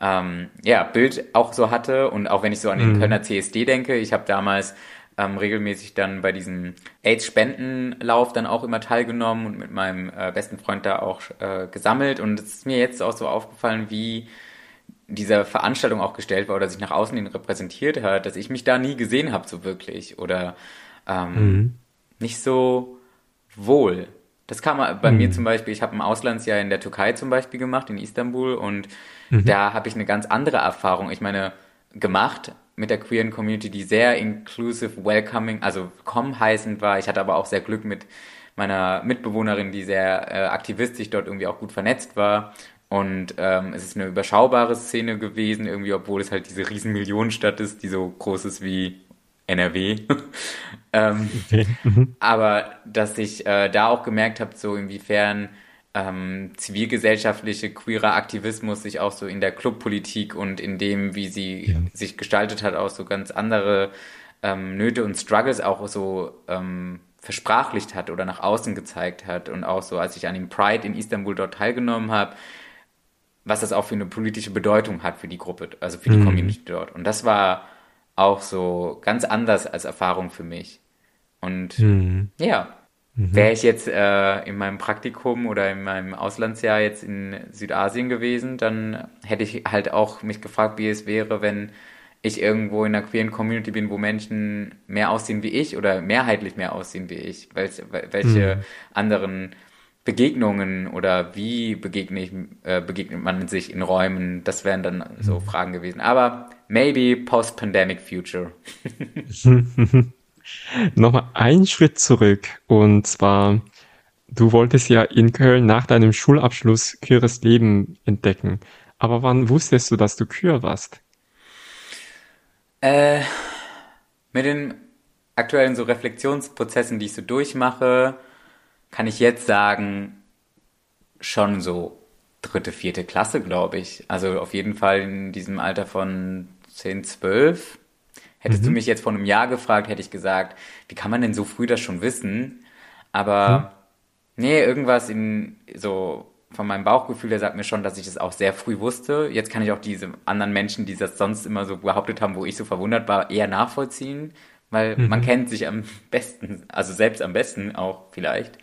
ähm, ja, Bild auch so hatte. Und auch wenn ich so an den mhm. Kölner CSD denke, ich habe damals ähm, regelmäßig dann bei diesem AIDS-Spendenlauf dann auch immer teilgenommen und mit meinem äh, besten Freund da auch äh, gesammelt. Und es ist mir jetzt auch so aufgefallen, wie dieser Veranstaltung auch gestellt war oder sich nach außen hin repräsentiert hat, dass ich mich da nie gesehen habe so wirklich oder ähm, mhm. nicht so wohl. Das kam bei mhm. mir zum Beispiel, ich habe ein Auslandsjahr in der Türkei zum Beispiel gemacht, in Istanbul und mhm. da habe ich eine ganz andere Erfahrung, ich meine, gemacht mit der queeren Community, die sehr inclusive, welcoming, also komm heißend war. Ich hatte aber auch sehr Glück mit meiner Mitbewohnerin, die sehr äh, aktivistisch dort irgendwie auch gut vernetzt war und ähm, es ist eine überschaubare Szene gewesen, irgendwie, obwohl es halt diese riesen Millionenstadt ist, die so groß ist wie NRW. ähm, okay. mhm. Aber dass ich äh, da auch gemerkt habe, so inwiefern ähm, zivilgesellschaftliche queerer Aktivismus sich auch so in der Clubpolitik und in dem, wie sie ja. sich gestaltet hat, auch so ganz andere ähm, Nöte und Struggles auch so ähm, versprachlicht hat oder nach außen gezeigt hat. Und auch so, als ich an dem Pride in Istanbul dort teilgenommen habe, was das auch für eine politische Bedeutung hat für die Gruppe, also für die mhm. Community dort. Und das war auch so ganz anders als Erfahrung für mich. Und mhm. ja, mhm. wäre ich jetzt äh, in meinem Praktikum oder in meinem Auslandsjahr jetzt in Südasien gewesen, dann hätte ich halt auch mich gefragt, wie es wäre, wenn ich irgendwo in einer queeren Community bin, wo Menschen mehr aussehen wie ich oder mehrheitlich mehr aussehen wie ich. Welche, welche mhm. anderen Begegnungen oder wie begegne ich, äh, begegnet man sich in Räumen, das wären dann so mhm. Fragen gewesen. Aber maybe post-pandemic future. Nochmal einen Schritt zurück und zwar, du wolltest ja in Köln nach deinem Schulabschluss queeres Leben entdecken. Aber wann wusstest du, dass du queer warst? Äh, mit den aktuellen so Reflexionsprozessen, die ich so durchmache, kann ich jetzt sagen, schon so dritte, vierte Klasse, glaube ich. Also auf jeden Fall in diesem Alter von 10, 12. Hättest mhm. du mich jetzt vor einem Jahr gefragt, hätte ich gesagt, wie kann man denn so früh das schon wissen? Aber mhm. nee, irgendwas in so von meinem Bauchgefühl, der sagt mir schon, dass ich das auch sehr früh wusste. Jetzt kann ich auch diese anderen Menschen, die das sonst immer so behauptet haben, wo ich so verwundert war, eher nachvollziehen, weil mhm. man kennt sich am besten, also selbst am besten auch vielleicht.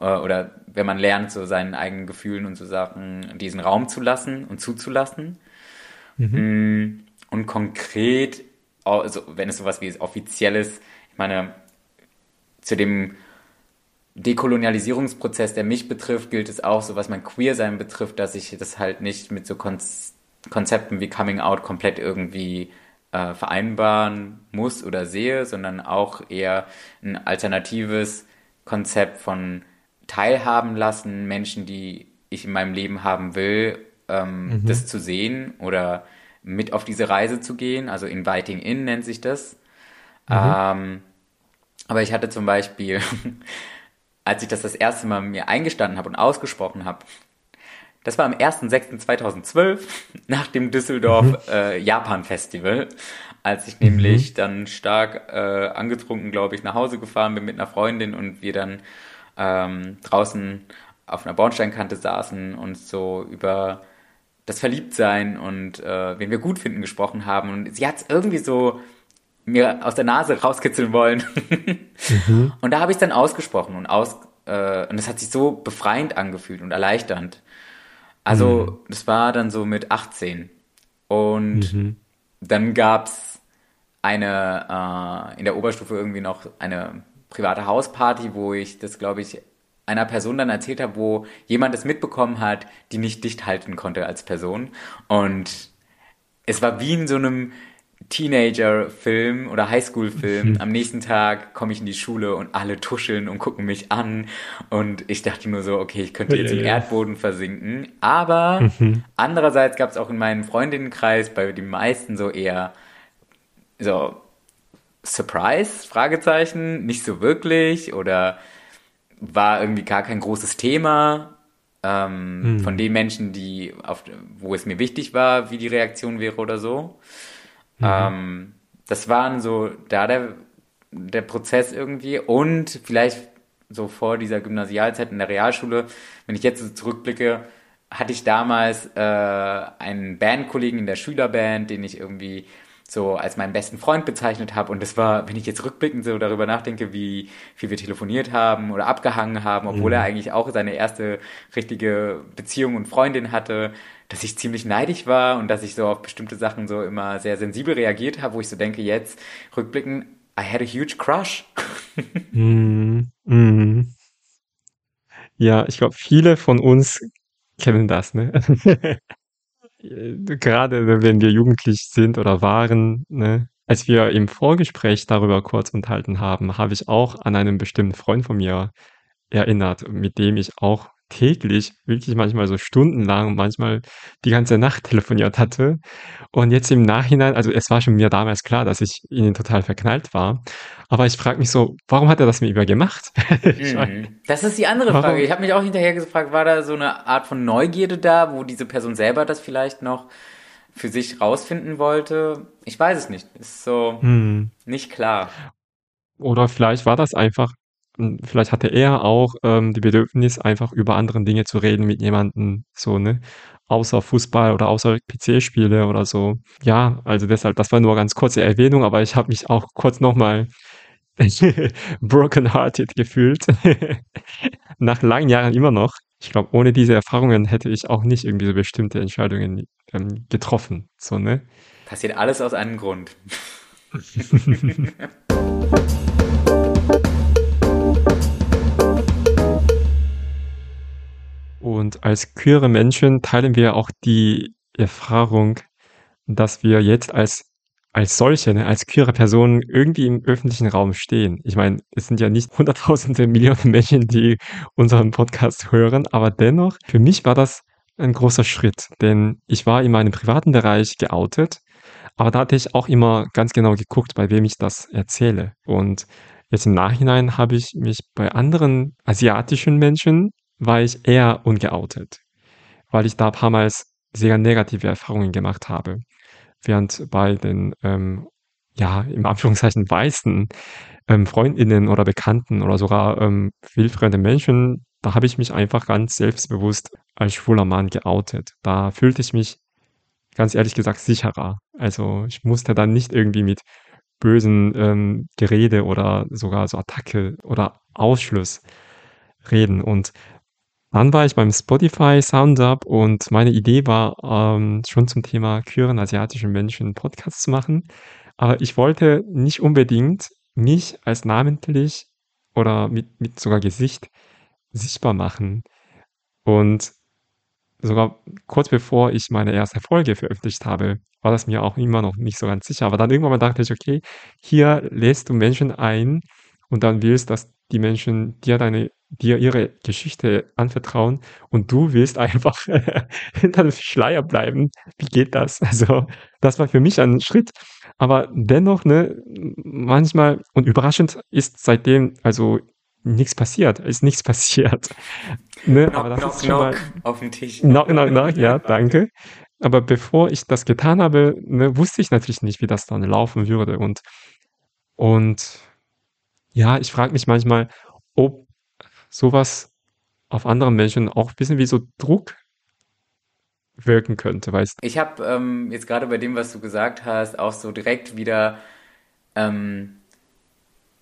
Äh, oder wenn man lernt, so seinen eigenen Gefühlen und so Sachen diesen Raum zu lassen und zuzulassen. Mhm. Mm, und konkret, also wenn es sowas wie offizielles, ich meine, zu dem Dekolonialisierungsprozess, der mich betrifft, gilt es auch, so was mein Queersein betrifft, dass ich das halt nicht mit so Konzepten wie Coming Out komplett irgendwie äh, vereinbaren muss oder sehe, sondern auch eher ein alternatives Konzept von teilhaben lassen, Menschen, die ich in meinem Leben haben will, ähm, mhm. das zu sehen oder mit auf diese Reise zu gehen. Also Inviting In nennt sich das. Mhm. Ähm, aber ich hatte zum Beispiel, als ich das das erste Mal mir eingestanden habe und ausgesprochen habe, Das war am 1.6.2012 nach dem Düsseldorf mhm. äh, Japan Festival, als ich nämlich mhm. dann stark äh, angetrunken, glaube ich, nach Hause gefahren bin mit einer Freundin und wir dann ähm, draußen auf einer Bornsteinkante saßen und so über das Verliebtsein und äh, wen wir gut finden gesprochen haben. Und sie hat es irgendwie so mir aus der Nase rauskitzeln wollen. mhm. Und da habe ich es dann ausgesprochen und aus äh, und es hat sich so befreiend angefühlt und erleichternd. Also mhm. das war dann so mit 18 und mhm. dann gab's eine äh, in der Oberstufe irgendwie noch eine private Hausparty, wo ich das glaube ich einer Person dann erzählt habe, wo jemand es mitbekommen hat, die nicht dicht halten konnte als Person und es war wie in so einem Teenager-Film oder Highschool-Film. Am nächsten Tag komme ich in die Schule und alle tuscheln und gucken mich an. Und ich dachte nur so, okay, ich könnte jetzt im Erdboden versinken. Aber mhm. andererseits gab es auch in meinem Freundinnenkreis bei den meisten so eher so Surprise, Fragezeichen, nicht so wirklich oder war irgendwie gar kein großes Thema. Ähm, mhm. Von den Menschen, die auf, wo es mir wichtig war, wie die Reaktion wäre oder so. Mhm. Ähm, das waren so da der, der Prozess irgendwie und vielleicht so vor dieser Gymnasialzeit in der Realschule, wenn ich jetzt so zurückblicke, hatte ich damals äh, einen Bandkollegen in der Schülerband, den ich irgendwie so als meinen besten Freund bezeichnet habe. Und das war, wenn ich jetzt rückblickend so darüber nachdenke, wie viel wir telefoniert haben oder abgehangen haben, obwohl mhm. er eigentlich auch seine erste richtige Beziehung und Freundin hatte, dass ich ziemlich neidisch war und dass ich so auf bestimmte Sachen so immer sehr sensibel reagiert habe, wo ich so denke, jetzt rückblickend, I had a huge crush. mm, mm. Ja, ich glaube, viele von uns kennen das, ne? Gerade wenn wir jugendlich sind oder waren, ne? Als wir im Vorgespräch darüber kurz unterhalten haben, habe ich auch an einen bestimmten Freund von mir erinnert, mit dem ich auch täglich, wirklich manchmal so stundenlang, manchmal die ganze Nacht telefoniert hatte. Und jetzt im Nachhinein, also es war schon mir damals klar, dass ich in ihn total verknallt war. Aber ich frage mich so, warum hat er das mit mir gemacht? Mhm. Das ist die andere warum? Frage. Ich habe mich auch hinterher gefragt, war da so eine Art von Neugierde da, wo diese Person selber das vielleicht noch für sich rausfinden wollte? Ich weiß es nicht. Ist so hm. nicht klar. Oder vielleicht war das einfach vielleicht hatte er auch ähm, die Bedürfnis, einfach über andere Dinge zu reden mit jemandem, so, ne? Außer Fußball oder außer PC-Spiele oder so. Ja, also deshalb, das war nur ganz kurze Erwähnung, aber ich habe mich auch kurz nochmal broken-hearted gefühlt. Nach langen Jahren immer noch. Ich glaube, ohne diese Erfahrungen hätte ich auch nicht irgendwie so bestimmte Entscheidungen ähm, getroffen. So, ne? Passiert alles aus einem Grund. als queere Menschen teilen wir auch die Erfahrung, dass wir jetzt als als solche, ne, als queere Personen irgendwie im öffentlichen Raum stehen. Ich meine, es sind ja nicht hunderttausende Millionen Menschen, die unseren Podcast hören, aber dennoch, für mich war das ein großer Schritt, denn ich war in meinem privaten Bereich geoutet, aber da hatte ich auch immer ganz genau geguckt, bei wem ich das erzähle. Und jetzt im Nachhinein habe ich mich bei anderen asiatischen Menschen war ich eher ungeoutet, weil ich da paar Mal sehr negative Erfahrungen gemacht habe. Während bei den, ähm, ja, im Anführungszeichen weißen ähm, Freundinnen oder Bekannten oder sogar ähm, wildfremde Menschen, da habe ich mich einfach ganz selbstbewusst als schwuler Mann geoutet. Da fühlte ich mich ganz ehrlich gesagt sicherer. Also ich musste dann nicht irgendwie mit bösen ähm, Gerede oder sogar so Attacke oder Ausschluss reden. Und dann war ich beim Spotify Soundup und meine Idee war, ähm, schon zum Thema queeren asiatischen Menschen Podcast zu machen. Aber ich wollte nicht unbedingt mich als namentlich oder mit, mit sogar Gesicht sichtbar machen. Und sogar kurz bevor ich meine erste Folge veröffentlicht habe, war das mir auch immer noch nicht so ganz sicher. Aber dann irgendwann mal dachte ich, okay, hier lässt du Menschen ein und dann willst, dass die Menschen dir deine dir ihre Geschichte anvertrauen und du willst einfach hinter dem Schleier bleiben. Wie geht das? Also, das war für mich ein Schritt. Aber dennoch, ne, manchmal und überraschend ist seitdem, also nichts passiert, ist nichts passiert. Ne? Knock, Aber das knock, ist schon mal knock auf den Tisch. knock, knock, knock, ja, danke. Aber bevor ich das getan habe, ne, wusste ich natürlich nicht, wie das dann laufen würde. Und, und ja, ich frage mich manchmal, ob sowas auf andere Menschen auch ein bisschen wie so Druck wirken könnte, weißt Ich habe ähm, jetzt gerade bei dem, was du gesagt hast, auch so direkt wieder ähm,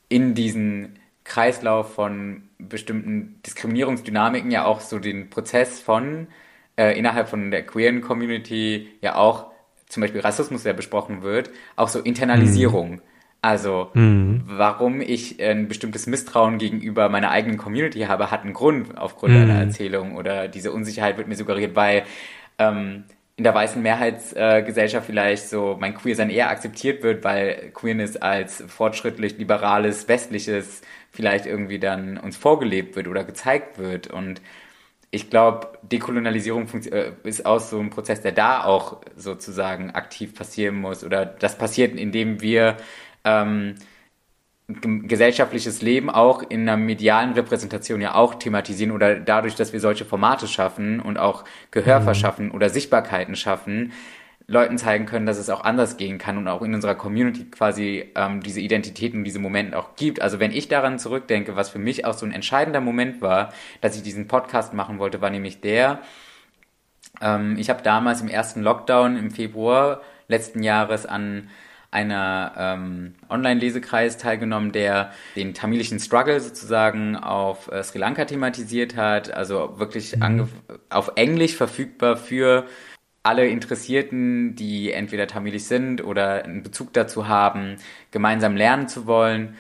in diesen Kreislauf von bestimmten Diskriminierungsdynamiken ja auch so den Prozess von äh, innerhalb von der queeren Community ja auch zum Beispiel Rassismus, der besprochen wird, auch so Mhm. Also Mhm. warum ich ein bestimmtes Misstrauen gegenüber meiner eigenen Community habe, hat einen Grund aufgrund einer Mhm. Erzählung oder diese Unsicherheit wird mir suggeriert, weil ähm, in der weißen Mehrheitsgesellschaft äh, vielleicht so mein Queersein eher akzeptiert wird, weil Queerness als fortschrittlich, liberales, westliches vielleicht irgendwie dann uns vorgelebt wird oder gezeigt wird. Und ich glaube, Dekolonialisierung äh, ist auch so ein Prozess, der da auch sozusagen aktiv passieren muss. Oder das passiert, indem wir ähm, gesellschaftliches Leben auch in einer medialen Repräsentation ja auch thematisieren oder dadurch, dass wir solche Formate schaffen und auch Gehör Mhm. verschaffen oder Sichtbarkeiten schaffen, Leuten zeigen können, dass es auch anders gehen kann und auch in unserer Community quasi ähm, diese Identitäten und diese Momente auch gibt. Also wenn ich daran zurückdenke, was für mich auch so ein entscheidender Moment war, dass ich diesen Podcast machen wollte, war nämlich der, ähm, ich habe damals im ersten Lockdown im Februar letzten Jahres an einer ähm, Online-Lesekreis teilgenommen, der den tamilischen Struggle sozusagen auf äh, Sri Lanka thematisiert hat, also wirklich Mhm. auf Englisch verfügbar für alle Interessierten, die entweder tamilisch sind oder einen Bezug dazu haben, gemeinsam lernen zu wollen,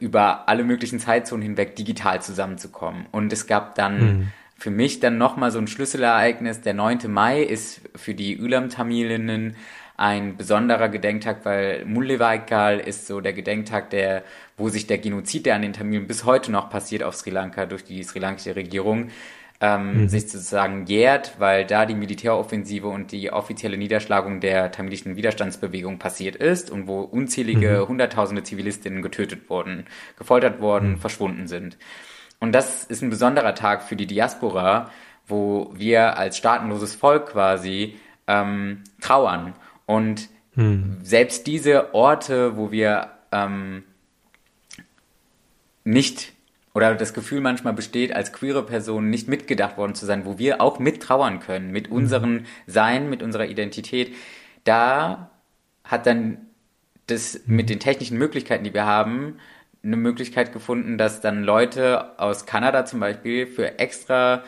über alle möglichen Zeitzonen hinweg digital zusammenzukommen. Und es gab dann Mhm. für mich dann nochmal so ein Schlüsselereignis. Der 9. Mai ist für die Ulam-Tamilinnen ein besonderer Gedenktag, weil Mullavaikal ist so der Gedenktag, der, wo sich der Genozid, der an den Tamilen bis heute noch passiert auf Sri Lanka durch die sri lankische Regierung, ähm, Mhm. sich sozusagen jährt, weil da die Militäroffensive und die offizielle Niederschlagung der tamilischen Widerstandsbewegung passiert ist und wo Mhm. unzählige Hunderttausende Zivilistinnen getötet wurden, gefoltert worden, Mhm. verschwunden sind. Und das ist ein besonderer Tag für die Diaspora, wo wir als staatenloses Volk quasi ähm, trauern. Und Mhm. selbst diese Orte, wo wir ähm, nicht oder das Gefühl manchmal besteht, als queere Person nicht mitgedacht worden zu sein, wo wir auch mittrauern können, mit Mhm. unserem Sein, mit unserer Identität, da hat dann das mit Mhm. den technischen Möglichkeiten, die wir haben, eine Möglichkeit gefunden, dass dann Leute aus Kanada zum Beispiel für extra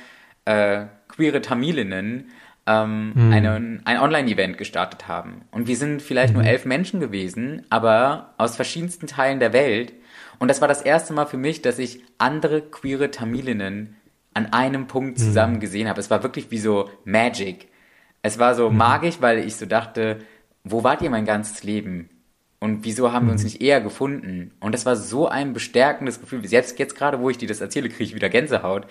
äh, queere Tamilinnen ähm, Mhm. einen, ein Online-Event gestartet haben. Und wir sind vielleicht nur Mhm. elf Menschen gewesen, aber aus verschiedensten Teilen der Welt. Und das war das erste Mal für mich, dass ich andere queere Tamilinnen an einem Punkt zusammen Mhm. gesehen habe. Es war wirklich wie so Magic. Es war so Mhm. magisch, weil ich so dachte, wo wart ihr mein ganzes Leben? Und wieso haben wir uns Mhm. nicht eher gefunden? Und das war so ein bestärkendes Gefühl. Selbst jetzt gerade, wo ich dir das erzähle, kriege ich wieder Gänsehaut,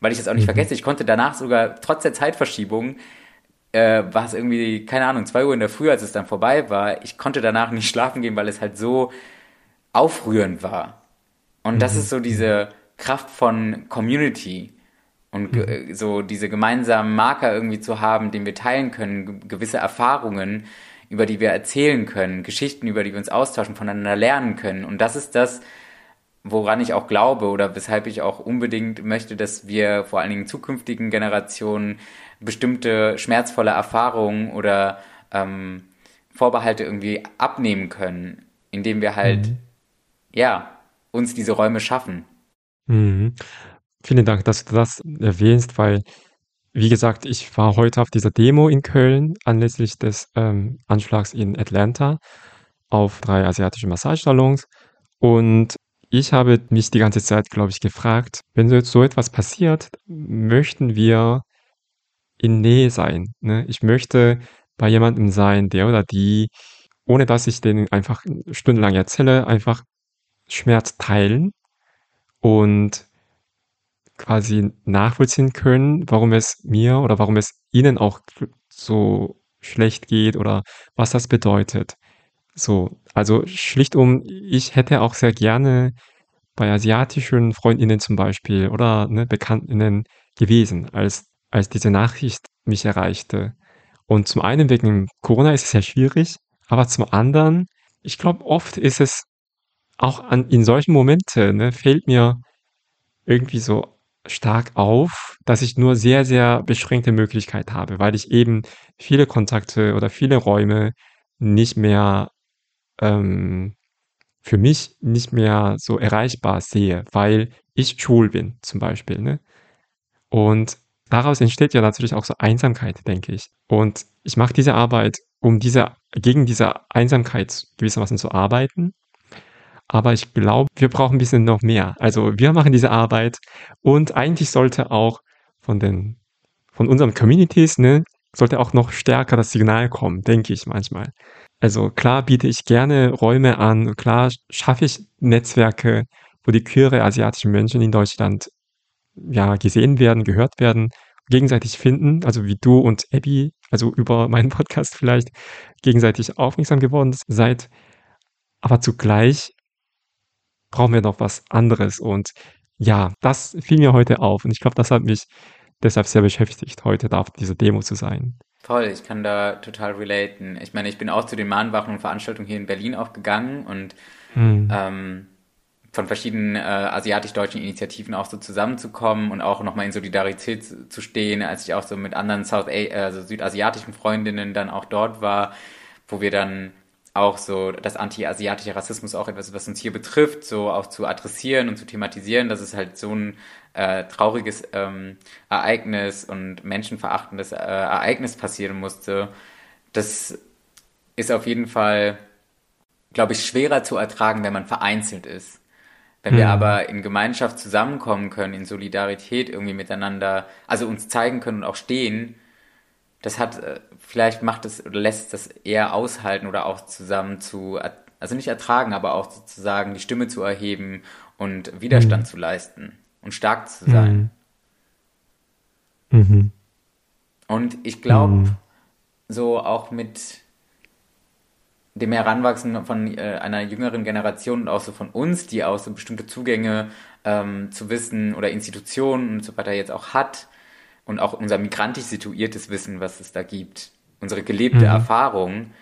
weil ich das auch nicht Mhm. vergesse. Ich konnte danach sogar, trotz der Zeitverschiebung, äh, war es irgendwie, keine Ahnung, zwei Uhr in der Früh, als es dann vorbei war, ich konnte danach nicht schlafen gehen, weil es halt so aufrührend war. Und das ist Mhm. so Mhm. diese Kraft von Community und Mhm. ge- so diese gemeinsamen Marker irgendwie zu haben, den wir teilen können, ge- gewisse Erfahrungen, über die wir erzählen können, Geschichten, über die wir uns austauschen, voneinander lernen können. Und das ist das, woran ich auch glaube oder weshalb ich auch unbedingt möchte, dass wir vor allen Dingen zukünftigen Generationen bestimmte schmerzvolle Erfahrungen oder ähm, Vorbehalte irgendwie abnehmen können, indem wir halt, Mhm. ja, uns diese Räume schaffen. Mhm. Vielen Dank, dass du das erwähnst, weil, wie gesagt, ich war heute auf dieser Demo in Köln anlässlich des ähm, Anschlags in Atlanta auf drei asiatische Massagesalons. Und ich habe mich die ganze Zeit, glaube ich, gefragt, wenn so jetzt so etwas passiert, möchten wir in Nähe sein. Ne? Ich möchte bei jemandem sein, der oder die, ohne dass ich den einfach stundenlang erzähle, einfach Schmerz teilen und quasi nachvollziehen können, warum es mir oder warum es ihnen auch so schlecht geht oder was das bedeutet. So, also schlicht um, ich hätte auch sehr gerne bei asiatischen Freundinnen zum Beispiel oder ne, Bekanntinnen gewesen, als, als diese Nachricht mich erreichte. Und zum einen wegen Corona ist es ja schwierig, aber zum anderen, ich glaube, oft ist es auch an, in solchen Momenten, ne, fällt mir irgendwie so stark auf, dass ich nur sehr, sehr beschränkte Möglichkeit habe, weil ich eben viele Kontakte oder viele Räume nicht mehr ähm, für mich nicht mehr so erreichbar sehe, weil ich schwul bin zum Beispiel. Ne? Und daraus entsteht ja natürlich auch so Einsamkeit, denke ich. Und ich mache diese Arbeit, um diese, gegen diese Einsamkeit gewissermaßen zu arbeiten. Aber ich glaube, wir brauchen ein bisschen noch mehr. Also wir machen diese Arbeit und eigentlich sollte auch von den, von unseren Communities, ne, sollte auch noch stärker das Signal kommen, denke ich manchmal. Also klar biete ich gerne Räume an, klar schaffe ich Netzwerke, wo die queere asiatischen Menschen in Deutschland ja gesehen werden, gehört werden, gegenseitig finden, also wie du und Abby, also über meinen Podcast vielleicht gegenseitig aufmerksam geworden seid. Aber zugleich brauchen wir noch was anderes und ja, das fiel mir heute auf und ich glaube, das hat mich deshalb sehr beschäftigt, heute da auf dieser Demo zu sein. Toll, ich kann da total relaten. Ich meine, ich bin auch zu den Mahnwachen und Veranstaltungen hier in Berlin auch gegangen und hm. ähm, von verschiedenen äh, asiatisch-deutschen Initiativen auch so zusammenzukommen und auch nochmal in Solidarität zu, zu, stehen, als ich auch so mit anderen South also südasiatischen Freundinnen dann auch dort war, wo wir dann auch so das anti-asiatische Rassismus auch etwas, was uns hier betrifft, so auch zu adressieren und zu thematisieren, dass es halt so ein äh, trauriges ähm, Ereignis und menschenverachtendes äh, Ereignis passieren musste. Das ist auf jeden Fall, glaube ich, schwerer zu ertragen, wenn man vereinzelt ist. Wenn wir mhm. aber in Gemeinschaft zusammenkommen können, in Solidarität irgendwie miteinander, also uns zeigen können und auch stehen, das hat, äh, vielleicht macht es oder lässt das eher aushalten oder auch zusammen zu, also nicht ertragen, aber auch sozusagen die Stimme zu erheben und Widerstand mhm. zu leisten und stark zu sein. Mhm. mhm. Und ich glaube, mhm. so auch mit dem Heranwachsen von äh, einer jüngeren Generation und auch so von uns, die auch so bestimmte Zugänge ähm, zu Wissen oder Institutionen und so weiter jetzt auch hat und auch unser migrantisch situiertes Wissen, was es da gibt, unsere gelebte mhm. Erfahrung,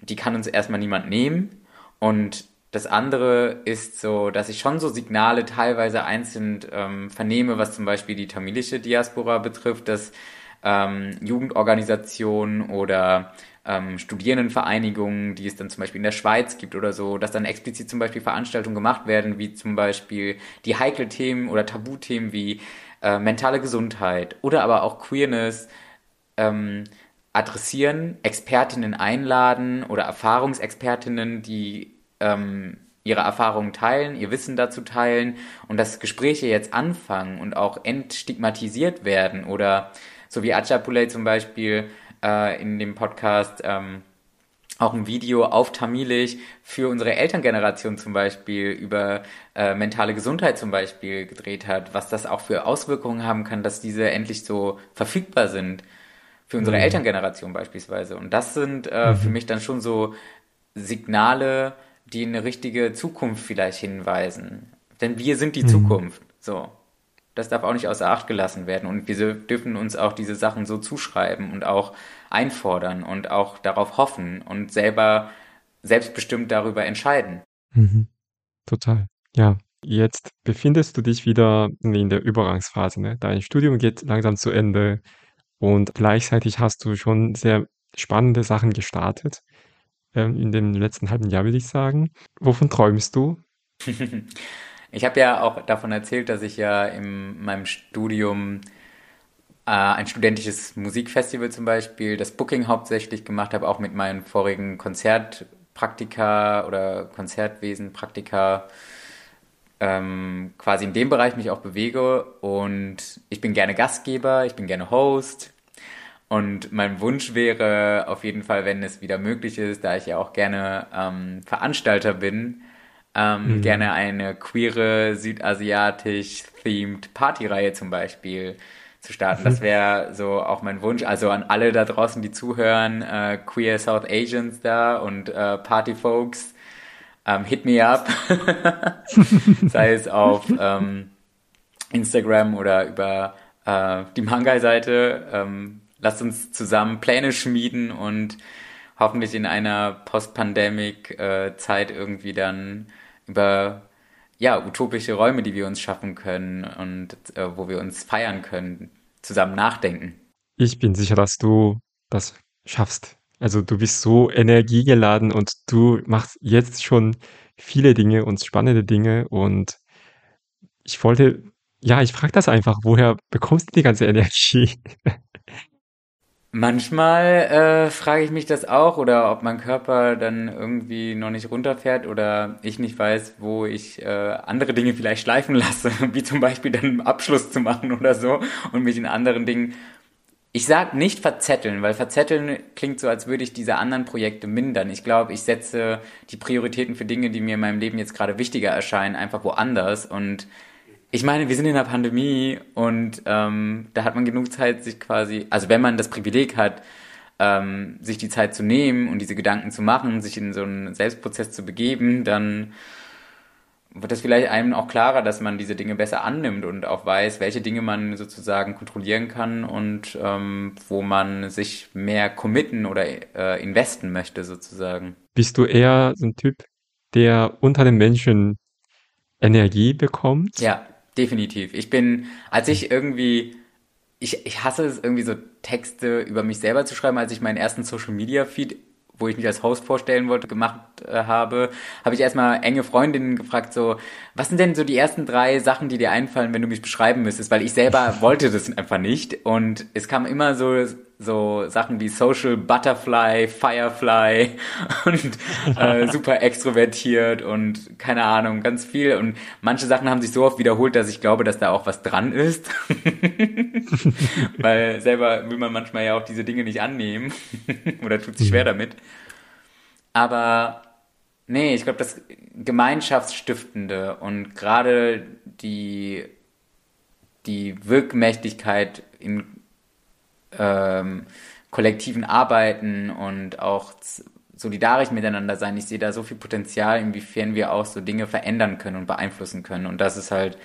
die kann uns erstmal niemand nehmen und das andere ist so, dass ich schon so Signale teilweise einzeln ähm, vernehme, was zum Beispiel die tamilische Diaspora betrifft, dass ähm, Jugendorganisationen oder ähm, Studierendenvereinigungen, die es dann zum Beispiel in der Schweiz gibt oder so, dass dann explizit zum Beispiel Veranstaltungen gemacht werden, wie zum Beispiel die heikle Themen oder Tabuthemen wie äh, mentale Gesundheit oder aber auch Queerness ähm, adressieren, Expertinnen einladen oder Erfahrungsexpertinnen, die ähm, ihre Erfahrungen teilen, ihr Wissen dazu teilen und dass Gespräche jetzt anfangen und auch entstigmatisiert werden oder so wie Achapulay zum Beispiel äh, in dem Podcast ähm, auch ein Video auf Tamilisch für unsere Elterngeneration zum Beispiel über äh, mentale Gesundheit zum Beispiel gedreht hat, was das auch für Auswirkungen haben kann, dass diese endlich so verfügbar sind für unsere mhm. Elterngeneration beispielsweise. Und das sind äh, mhm. für mich dann schon so Signale, die eine richtige Zukunft vielleicht hinweisen. Denn wir sind die mhm. Zukunft. So. Das darf auch nicht außer Acht gelassen werden. Und wir dürfen uns auch diese Sachen so zuschreiben und auch einfordern und auch darauf hoffen und selber selbstbestimmt darüber entscheiden. Mhm. Total. Ja. Jetzt befindest du dich wieder in der Übergangsphase. Ne? Dein Studium geht langsam zu Ende und gleichzeitig hast du schon sehr spannende Sachen gestartet ähm, in dem letzten halben Jahr, würde ich sagen. Wovon träumst du? ich habe ja auch davon erzählt, dass ich ja in meinem Studium äh, ein studentisches Musikfestival zum Beispiel, das Booking hauptsächlich gemacht habe, auch mit meinen vorigen Konzertpraktika oder Konzertwesenpraktika ähm, quasi in dem Bereich mich auch bewege. Und ich bin gerne Gastgeber, ich bin gerne Host, und mein Wunsch wäre auf jeden Fall, wenn es wieder möglich ist, da ich ja auch gerne ähm, Veranstalter bin, ähm, mhm. gerne eine queere, südasiatisch-themed Partyreihe zum Beispiel zu starten. Das mhm. wäre so auch mein Wunsch. Also an alle da draußen, die zuhören, äh, Queer South Asians da und äh, Party Folks. ähm, hit me up. Sei es auf ähm, Instagram oder über äh, die Mangai-Seite. Ähm, lasst uns zusammen Pläne schmieden und hoffentlich in einer Post-Pandemic-Zeit äh, irgendwie dann über ja, utopische Räume, die wir uns schaffen können und äh, wo wir uns feiern können, zusammen nachdenken. Ich bin sicher, dass du das schaffst. Also du bist so energiegeladen und du machst jetzt schon viele Dinge und spannende Dinge und ich wollte, ja, ich frage das einfach, woher bekommst du die ganze Energie? Manchmal äh, frage ich mich das auch oder ob mein Körper dann irgendwie noch nicht runterfährt oder ich nicht weiß, wo ich äh, andere Dinge vielleicht schleifen lasse, wie zum Beispiel dann einen Abschluss zu machen oder so und mich in anderen Dingen. Ich sag nicht verzetteln, weil verzetteln klingt so, als würde ich diese anderen Projekte mindern. Ich glaube, ich setze die Prioritäten für Dinge, die mir in meinem Leben jetzt gerade wichtiger erscheinen, einfach woanders und ich meine, wir sind in der Pandemie und ähm, da hat man genug Zeit, sich quasi, also wenn man das Privileg hat, ähm, sich die Zeit zu nehmen und diese Gedanken zu machen, sich in so einen Selbstprozess zu begeben, dann wird das vielleicht einem auch klarer, dass man diese Dinge besser annimmt und auch weiß, welche Dinge man sozusagen kontrollieren kann und ähm, wo man sich mehr committen oder äh, investen möchte sozusagen. Bist du eher so ein Typ, der unter den Menschen Energie bekommt? Ja, definitiv. Ich bin, als ich irgendwie, ich, ich hasse es irgendwie so Texte über mich selber zu schreiben, als ich meinen ersten Social Media Feed wo ich mich als Host vorstellen wollte, gemacht äh, habe, habe ich erstmal enge Freundinnen gefragt, so, was sind denn so die ersten drei Sachen, die dir einfallen, wenn du mich beschreiben müsstest? Weil ich selber wollte das einfach nicht. Und es kam immer so, so Sachen wie Social Butterfly, Firefly und äh, super extrovertiert und keine Ahnung, ganz viel. Und manche Sachen haben sich so oft wiederholt, dass ich glaube, dass da auch was dran ist. Weil selber will man manchmal ja auch diese Dinge nicht annehmen oder tut sich schwer mhm. damit. Aber nee, ich glaube, das Gemeinschaftsstiftende und gerade die, die Wirkmächtigkeit in ähm, kollektiven Arbeiten und auch solidarisch miteinander sein. Ich sehe da so viel Potenzial, inwiefern wir auch so Dinge verändern können und beeinflussen können. Und das ist halt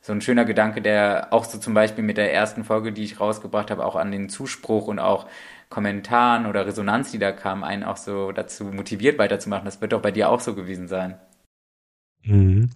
so ein schöner Gedanke, der auch so zum Beispiel mit der ersten Folge, die ich rausgebracht habe, auch an den Zuspruch und auch Kommentaren oder Resonanz, die da kam, einen auch so dazu motiviert weiterzumachen. Das wird doch bei dir auch so gewesen sein. Mhm.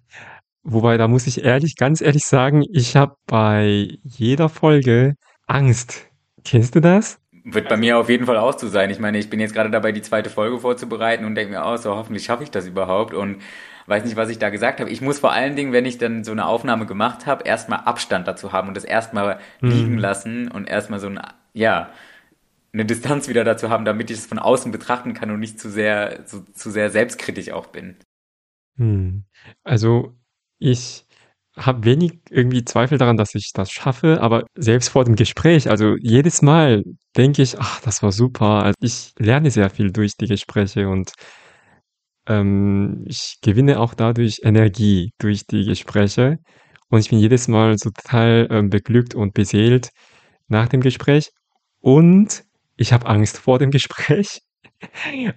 Wobei, da muss ich ehrlich, ganz ehrlich sagen, ich habe bei jeder Folge Angst. Kennst du das? Wird bei mir auf jeden Fall auch so sein. Ich meine, ich bin jetzt gerade dabei, die zweite Folge vorzubereiten und denke mir auch so, hoffentlich schaffe ich das überhaupt und weiß nicht, was ich da gesagt habe. Ich muss vor allen Dingen, wenn ich dann so eine Aufnahme gemacht habe, erstmal Abstand dazu haben und das erstmal mhm. liegen lassen und erstmal so ein, ja, eine Distanz wieder dazu haben, damit ich es von außen betrachten kann und nicht zu sehr, so, zu sehr selbstkritisch auch bin. Hm. Also ich habe wenig irgendwie Zweifel daran, dass ich das schaffe, aber selbst vor dem Gespräch, also jedes Mal denke ich, ach, das war super. Also ich lerne sehr viel durch die Gespräche und ähm, ich gewinne auch dadurch Energie durch die Gespräche. Und ich bin jedes Mal so total ähm, beglückt und beseelt nach dem Gespräch. Und ich habe Angst vor dem Gespräch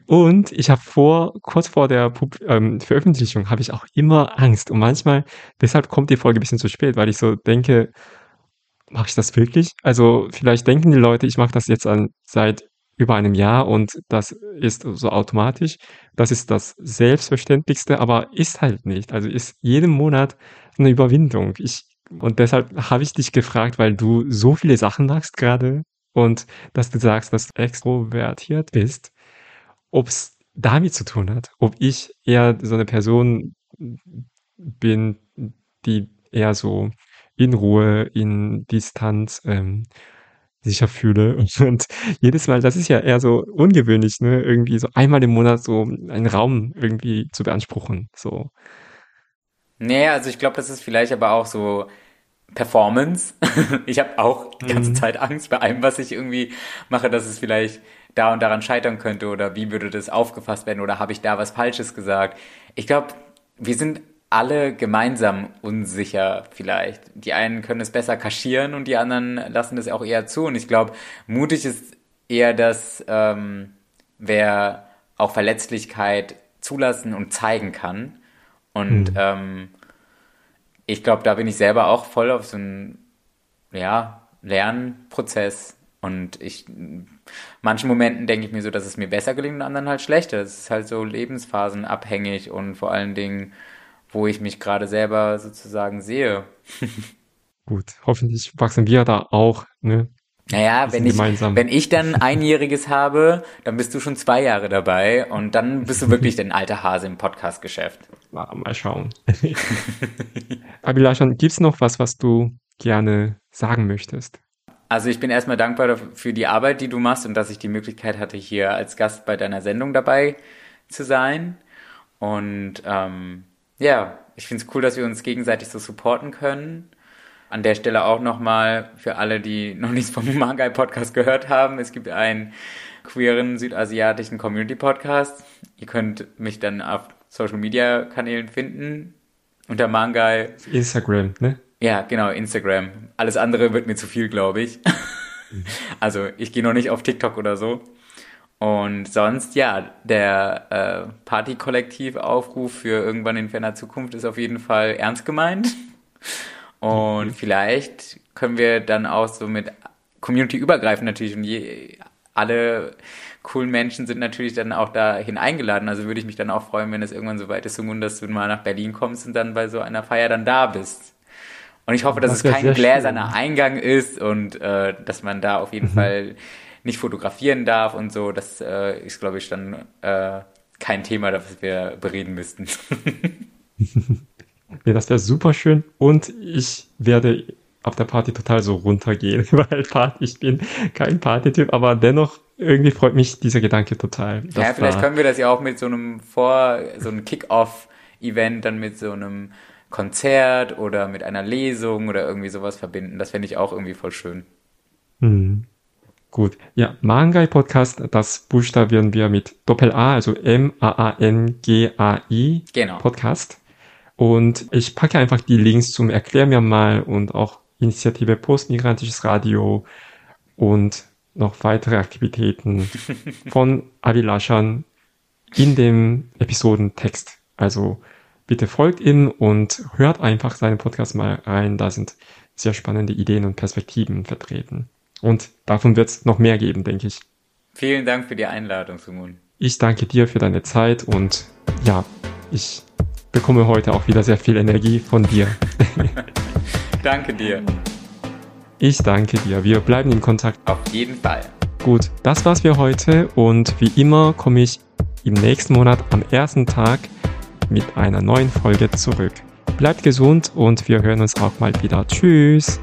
und ich habe vor kurz vor der Pub ähm, Veröffentlichung habe ich auch immer Angst und manchmal deshalb kommt die Folge ein bisschen zu spät, weil ich so denke: „Mache ich das wirklich?“ Also, vielleicht denken die Leute, ich mache das jetzt an seit über einem Jahr und das ist so automatisch. Das ist das Selbstverständlichste, aber ist halt nicht. Also, ist jeden Monat eine Überwindung. Ich und deshalb habe ich dich gefragt, weil du so viele Sachen machst gerade und dass du sagst, dass du extrovertiert bist, ob es damit zu tun hat, ob ich eher so eine Person bin, die eher so in Ruhe, in Distanz ähm, sicher fühle. Und jedes Mal, das ist ja eher so ungewöhnlich, ne? Irgendwie so einmal im Monat so einen Raum irgendwie zu beanspruchen. So. Nee, also ich glaube, das ist vielleicht aber auch so Performance. ich habe auch die ganze mhm. Zeit Angst bei allem, was ich irgendwie mache, dass es vielleicht da und daran scheitern könnte oder wie würde das aufgefasst werden oder habe ich da was Falsches gesagt. Ich glaube, wir sind alle gemeinsam unsicher vielleicht. Die einen können es besser kaschieren und die anderen lassen es auch eher zu. Und ich glaube, mutig ist eher das, ähm, wer auch Verletzlichkeit zulassen und zeigen kann. Und Mhm. ähm, ich glaube, da bin ich selber auch voll auf so einen ja, Lernprozess. Und ich, manchen Momenten denke ich mir so, dass es mir besser gelingt und anderen halt schlechter. Es ist halt so lebensphasenabhängig und vor allen Dingen, wo ich mich gerade selber sozusagen sehe. Gut, hoffentlich wachsen wir da auch, ne? Naja, wenn ich, gemeinsam. wenn ich dann einjähriges habe, dann bist du schon zwei Jahre dabei und dann bist du wirklich ein alter Hase im Podcast-Geschäft. Mal schauen. Abilashan, gibt's noch was, was du gerne sagen möchtest? Also ich bin erstmal dankbar für die Arbeit, die du machst und dass ich die Möglichkeit hatte, hier als Gast bei deiner Sendung dabei zu sein. Und ähm, ja, ich finde es cool, dass wir uns gegenseitig so supporten können. An der Stelle auch nochmal für alle, die noch nichts vom Mangai Podcast gehört haben. Es gibt einen queeren südasiatischen Community Podcast. Ihr könnt mich dann auf Social Media Kanälen finden unter Mangai. Instagram, ne? Ja, genau, Instagram. Alles andere wird mir zu viel, glaube ich. Also ich gehe noch nicht auf TikTok oder so. Und sonst, ja, der äh, Party-Kollektiv-Aufruf für irgendwann in ferner Zukunft ist auf jeden Fall ernst gemeint. Und vielleicht können wir dann auch so mit Community-übergreifend natürlich und je, alle coolen Menschen sind natürlich dann auch dahin eingeladen. Also würde ich mich dann auch freuen, wenn es irgendwann so weit ist, Sumun, dass du mal nach Berlin kommst und dann bei so einer Feier dann da bist. Und ich hoffe, dass Das es kein gläserner. Eingang ist und äh, dass man da auf jeden Mhm. Fall nicht fotografieren darf und so. Das äh, ist, glaube ich, dann äh, kein Thema, das wir bereden müssten. Ja, das wäre super schön und ich werde auf der Party total so runtergehen, weil Party, ich bin kein Partytyp, aber dennoch irgendwie freut mich dieser Gedanke total. ja, vielleicht können wir das ja auch mit so einem Vor, so einem Kick-Off-Event dann mit so einem Konzert oder mit einer Lesung oder irgendwie sowas verbinden. Das fände ich auch irgendwie voll schön. Hm. Gut. Ja, Mangai Podcast, das buchstabieren wir mit Doppel-A, also M-A-A-N-G-A-I Genau. Podcast. Und ich packe einfach die Links zum Erklär mir mal und auch Initiative Postmigrantisches Radio und noch weitere Aktivitäten von Avilashan in dem Episodentext. Also bitte folgt ihm und hört einfach seinen Podcast mal rein. Da sind sehr spannende Ideen und Perspektiven vertreten. Und davon wird es noch mehr geben, denke ich. Vielen Dank für die Einladung, Sumun. Ich danke dir für deine Zeit und ja, ich bekomme heute auch wieder sehr viel Energie von dir. Danke dir. Ich danke dir. Wir bleiben in Kontakt. Auf jeden Fall. Gut, das war's für heute und wie immer komme ich im nächsten Monat am ersten Tag mit einer neuen Folge zurück. Bleibt gesund und wir hören uns auch mal wieder. Tschüss.